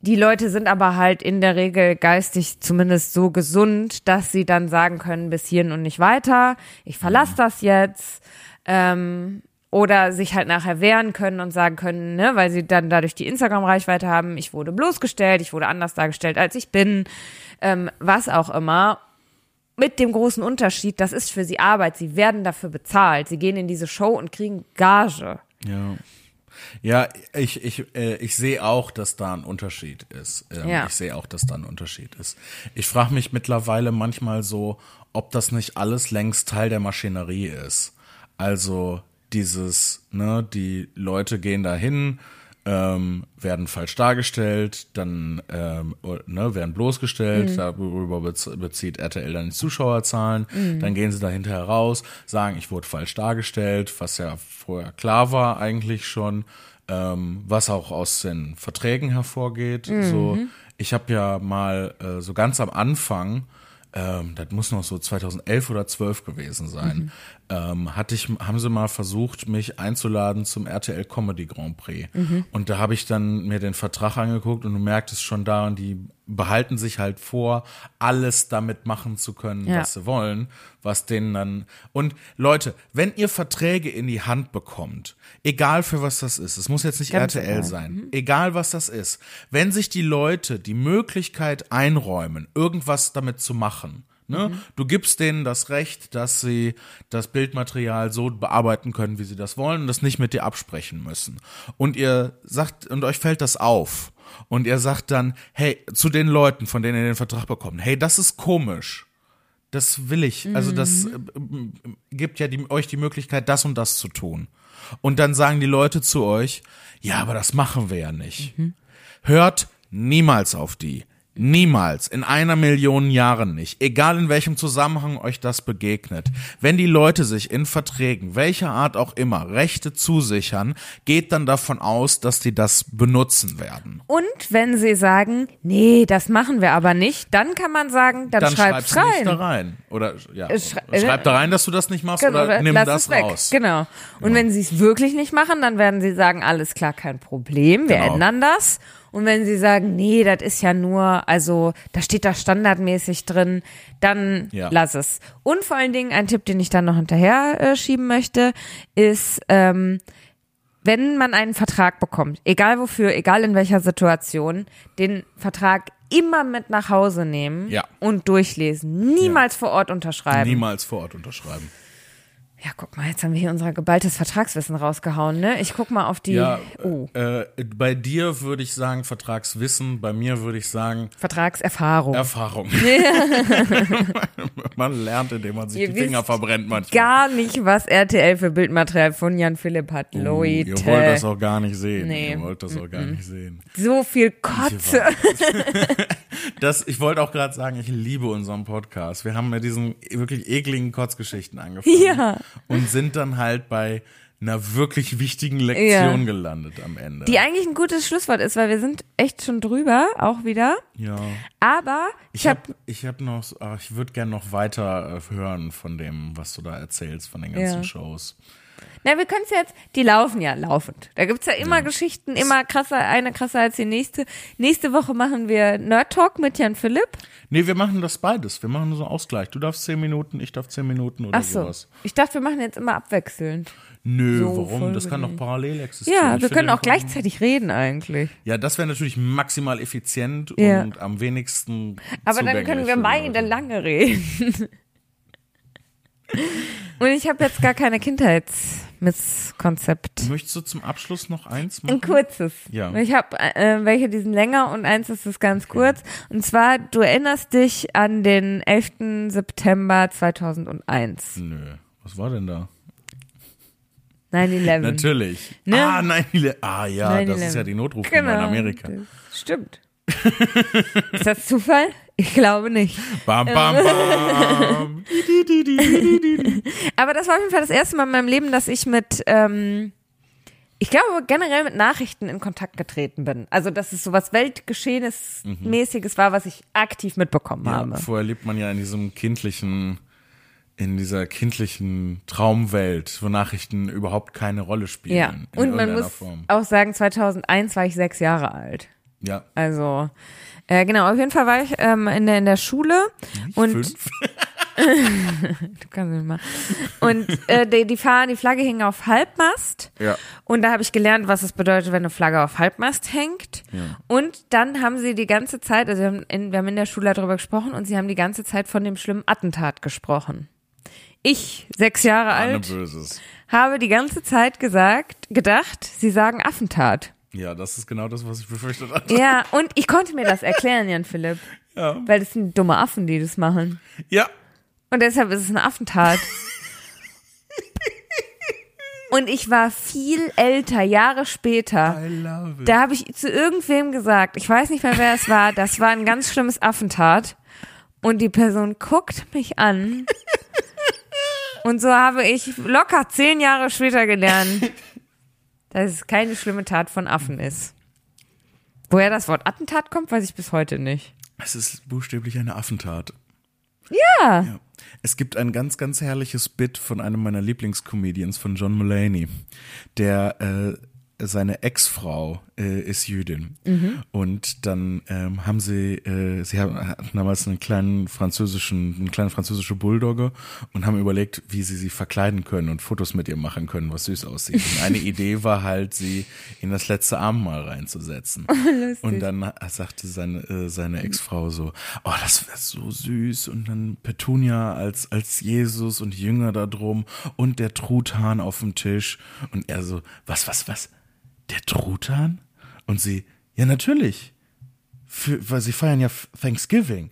Die Leute sind aber halt in der Regel geistig zumindest so gesund, dass sie dann sagen können, bis hierhin und nicht weiter. Ich verlasse mhm. das jetzt. Ähm, oder sich halt nachher wehren können und sagen können, ne, weil sie dann dadurch die Instagram-Reichweite haben, ich wurde bloßgestellt, ich wurde anders dargestellt, als ich bin, ähm, was auch immer. Mit dem großen Unterschied, das ist für sie Arbeit, sie werden dafür bezahlt, sie gehen in diese Show und kriegen Gage.
Ja. Ja, ich, ich, äh, ich sehe auch, dass da ein Unterschied ist. Ähm, ja. Ich sehe auch, dass da ein Unterschied ist. Ich frage mich mittlerweile manchmal so, ob das nicht alles längst Teil der Maschinerie ist. Also dieses, ne, die Leute gehen dahin, ähm, werden falsch dargestellt, dann ähm, ne, werden bloßgestellt, mhm. darüber bezieht RTL dann die Zuschauerzahlen, mhm. dann gehen sie da hinterher raus, sagen, ich wurde falsch dargestellt, was ja vorher klar war eigentlich schon, ähm, was auch aus den Verträgen hervorgeht. Mhm. So, ich habe ja mal äh, so ganz am Anfang ähm, das muss noch so 2011 oder 12 gewesen sein, mhm. Ähm, hatte ich, haben sie mal versucht, mich einzuladen zum RTL Comedy Grand Prix. Mhm. Und da habe ich dann mir den Vertrag angeguckt und du merktest schon da, die behalten sich halt vor, alles damit machen zu können, ja. was sie wollen, was denen dann. Und Leute, wenn ihr Verträge in die Hand bekommt, egal für was das ist, es muss jetzt nicht Ganz RTL egal. sein, mhm. egal was das ist, wenn sich die Leute die Möglichkeit einräumen, irgendwas damit zu machen, Ne? Mhm. Du gibst denen das Recht, dass sie das Bildmaterial so bearbeiten können, wie sie das wollen und das nicht mit dir absprechen müssen. Und ihr sagt, und euch fällt das auf. Und ihr sagt dann, hey, zu den Leuten, von denen ihr den Vertrag bekommt, hey, das ist komisch. Das will ich. Also das mhm. äh, gibt ja die, euch die Möglichkeit, das und das zu tun. Und dann sagen die Leute zu euch, ja, aber das machen wir ja nicht. Mhm. Hört niemals auf die Niemals, in einer Million Jahren nicht, egal in welchem Zusammenhang euch das begegnet. Wenn die Leute sich in Verträgen, welcher Art auch immer, Rechte zusichern, geht dann davon aus, dass die das benutzen werden.
Und wenn sie sagen, nee, das machen wir aber nicht, dann kann man sagen, dann,
Dann
schreib's rein.
nicht da rein. Oder ja,
Äh, schrei-
schreib da rein, dass du das nicht machst
Genau,
oder nimm das raus.
Genau. Und wenn sie es wirklich nicht machen, dann werden sie sagen, alles klar, kein Problem, wir
Genau.
ändern das. Und wenn sie sagen, nee, das ist ja nur, also da steht da standardmäßig drin, dann
Ja.
lass es. Und vor allen Dingen ein Tipp, den ich dann noch hinterher äh, schieben möchte, ist, ähm, wenn man einen Vertrag bekommt, egal wofür, egal in welcher Situation, den Vertrag immer mit nach Hause nehmen
Ja.
und durchlesen. Niemals vor Ort unterschreiben.
Niemals vor Ort unterschreiben.
Ja, guck mal, jetzt haben wir hier unser geballtes Vertragswissen rausgehauen, ne? Ich guck mal auf die
Ja,
oh,
äh, bei dir würde ich sagen Vertragswissen, bei mir würde ich sagen
Vertragserfahrung.
Erfahrung. man lernt, indem man sich
Ihr
die Finger verbrennt manchmal.
Gar nicht, was RTL für Bildmaterial von Jan Philipp hat, Leute.
Ihr wollt das auch gar nicht sehen.
Nee.
Ihr wollt das auch gar nicht sehen.
so viel Kotze.
Das, ich wollte auch gerade sagen, ich liebe unseren Podcast. Wir haben mit diesen wirklich ekligen Kotzgeschichten angefangen.
Ja.
Und sind dann halt bei einer wirklich wichtigen Lektion gelandet am Ende.
Die eigentlich ein gutes Schlusswort ist, weil wir sind echt schon drüber, auch wieder.
ja.
Aber ich,
Ich
hab,
habe ich hab noch, ach, ich würde gerne noch weiter äh, hören von dem, was du da erzählst, von den ganzen
Ja.
Shows.
Na, wir können es jetzt, die laufen ja laufend. Da gibt's ja immer Geschichten, immer krasser, eine krasser als die nächste. Nächste Woche machen wir Nerd Talk mit Jan Philipp.
Nee, wir machen das beides. Wir machen so einen Ausgleich. Du darfst zehn Minuten, ich darf zehn Minuten oder
Ach so.
sowas.
Ich dachte, wir machen jetzt immer abwechselnd.
Nö,
So
warum? Das kann doch parallel existieren.
Ja,
Ich
wir können auch gleichzeitig reden eigentlich.
Ja, das wäre natürlich maximal effizient
Ja.
und am wenigsten.
Aber dann können wir beide lange reden. Und ich habe jetzt gar keine Kindheitsmisskonzept.
Möchtest du zum Abschluss noch eins
Ein
machen?
kurzes.
Ja.
Ich habe äh, welche, die sind länger und eins ist es ganz kurz. Und zwar, du erinnerst dich an den 11. September 2001.
Nö. Was war denn da?
9-11.
Natürlich.
Ne?
Ah, nein, ah ja, das
9/11.
ist ja die Notrufnummer
Genau.
in Amerika.
Das stimmt. ist das Zufall? Ich glaube nicht.
Bam, bam, bam.
Aber das war auf jeden Fall das erste Mal in meinem Leben, dass ich mit, ähm, ich glaube generell mit Nachrichten in Kontakt getreten bin. Also dass es so was Weltgeschehenes-mäßiges war, was ich aktiv mitbekommen
ja,
habe.
vorher lebt man ja in diesem kindlichen, in dieser kindlichen Traumwelt, wo Nachrichten überhaupt keine Rolle spielen.
Ja. Und man muss
Form.
auch sagen, 2001 war ich sechs Jahre alt.
Ja.
Also äh, genau, auf jeden Fall war ich ähm, in, der, in der Schule und
Fünf.
du kannst nicht mal. Und äh, die, die, Fahr die Flagge hing auf Halbmast.
Ja.
Und da habe ich gelernt, was es bedeutet, wenn eine Flagge auf Halbmast hängt.
Ja.
Und dann haben sie die ganze Zeit, also wir haben, in, wir haben in der Schule darüber gesprochen und sie haben die ganze Zeit von dem schlimmen Attentat gesprochen. Ich, sechs Jahre
Anne
alt,
Böses.
habe die ganze Zeit gesagt, gedacht, sie sagen Affentat.
Ja, das ist genau das, was ich befürchtet hatte.
Ja, und ich konnte mir das erklären, Jan Philipp.
Ja.
Weil das sind dumme Affen, die das machen.
Ja.
Und deshalb ist es eine Affentat. Und ich war viel älter, Jahre später.
I love it.
Da habe ich zu irgendwem gesagt, ich weiß nicht mehr, wer es war, das war ein ganz schlimmes Affentat. Und die Person guckt mich an. Und so habe ich locker zehn Jahre später gelernt, dass es keine schlimme Tat von Affen ist. Woher das Wort Attentat kommt, weiß ich bis heute nicht.
Es ist buchstäblich eine Affentat.
Ja.
Ja. Es gibt ein ganz, ganz herrliches Bit von einem meiner Lieblingscomedians, von John Mulaney, der äh, seine Ex-Frau äh, ist Jüdin. Und dann ähm, haben sie, äh, sie haben, hatten damals einen kleinen französischen, eine kleine französische Bulldogge und haben überlegt, wie sie sie verkleiden können und Fotos mit ihr machen können, was süß aussieht. Und eine Idee war halt, sie in das letzte Abendmahl reinzusetzen. und dann sagte seine, äh, seine Ex-Frau so, oh, das wäre so süß. Und dann Petunia als, als Jesus und Jünger da drum und der Truthahn auf dem Tisch. Und er so, was, was, was? Der Truthahn? Und sie, ja, natürlich. Für, weil sie feiern ja Thanksgiving.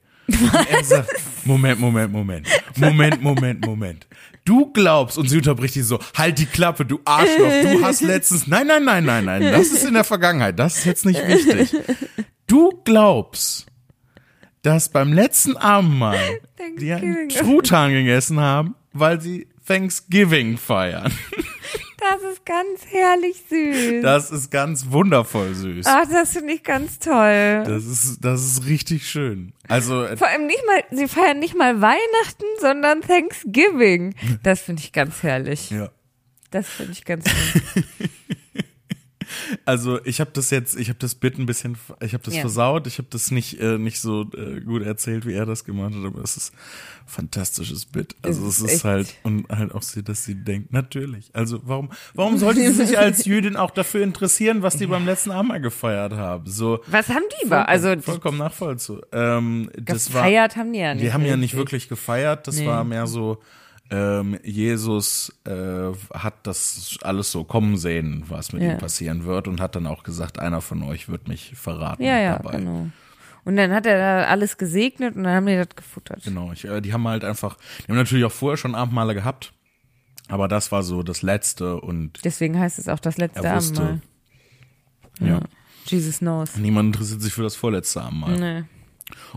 Sagt, Moment, Moment, Moment. Moment, Moment, Moment. Du glaubst, und sie unterbricht ihn so, halt die Klappe, du Arschloch, du hast letztens, nein, nein, nein, nein, nein, das ist in der Vergangenheit, das ist jetzt nicht wichtig. Du glaubst, dass beim letzten Abendmahl die einen Truthahn gegessen haben, weil sie Thanksgiving feiern.
Das ist ganz herrlich süß.
Das ist ganz wundervoll süß.
Ach, das finde ich ganz toll.
Das ist, das ist richtig schön. Also, äh,
Vor allem nicht mal, sie feiern nicht mal Weihnachten, sondern Thanksgiving. Das finde ich ganz herrlich.
ja.
Das finde ich ganz schön.
Also ich habe das jetzt, ich habe das Bit ein bisschen, ich habe das
Ja.
versaut, ich habe das nicht äh, nicht so äh, gut erzählt, wie er das gemacht hat, aber es ist ein fantastisches Bit. Also
Es ist
ist halt und halt auch sie, dass sie denkt, natürlich. Also warum warum sollte sie sich als Jüdin auch dafür interessieren, was die beim letzten Abendmahl gefeiert haben? So
Was haben die war? Also
vollkommen nachvollziehbar. Ähm, das war
gefeiert haben die ja nicht.
die haben ja nicht wirklich gefeiert, das
Nee.
war mehr so, ähm, Jesus äh, hat das alles so kommen sehen, was mit
Ja.
ihm passieren wird und hat dann auch gesagt, einer von euch wird mich verraten
Ja, ja,
dabei.
genau. Und dann hat er da alles gesegnet und dann haben die das gefuttert.
Genau, ich, äh, die haben halt einfach, die haben natürlich auch vorher schon Abendmale gehabt, aber das war so das letzte und
Deswegen heißt es auch das letzte
er wusste,
Abendmahl.
ja.
Jesus knows.
Niemand interessiert sich für das vorletzte Abendmahl.
Nee.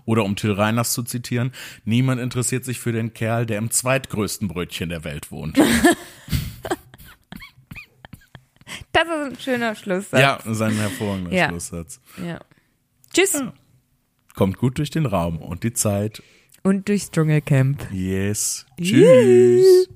Oder um Till Reiners zu zitieren, niemand interessiert sich für den Kerl, der im zweitgrößten Brötchen der Welt wohnt.
Das ist ein schöner Schlusssatz.
ja, sein hervorragender
Ja.
Schlusssatz.
ja. Tschüss.
Kommt gut durch den Raum und die Zeit.
Und durchs Dschungelcamp.
Yes.
Tschüss.
Tschüss.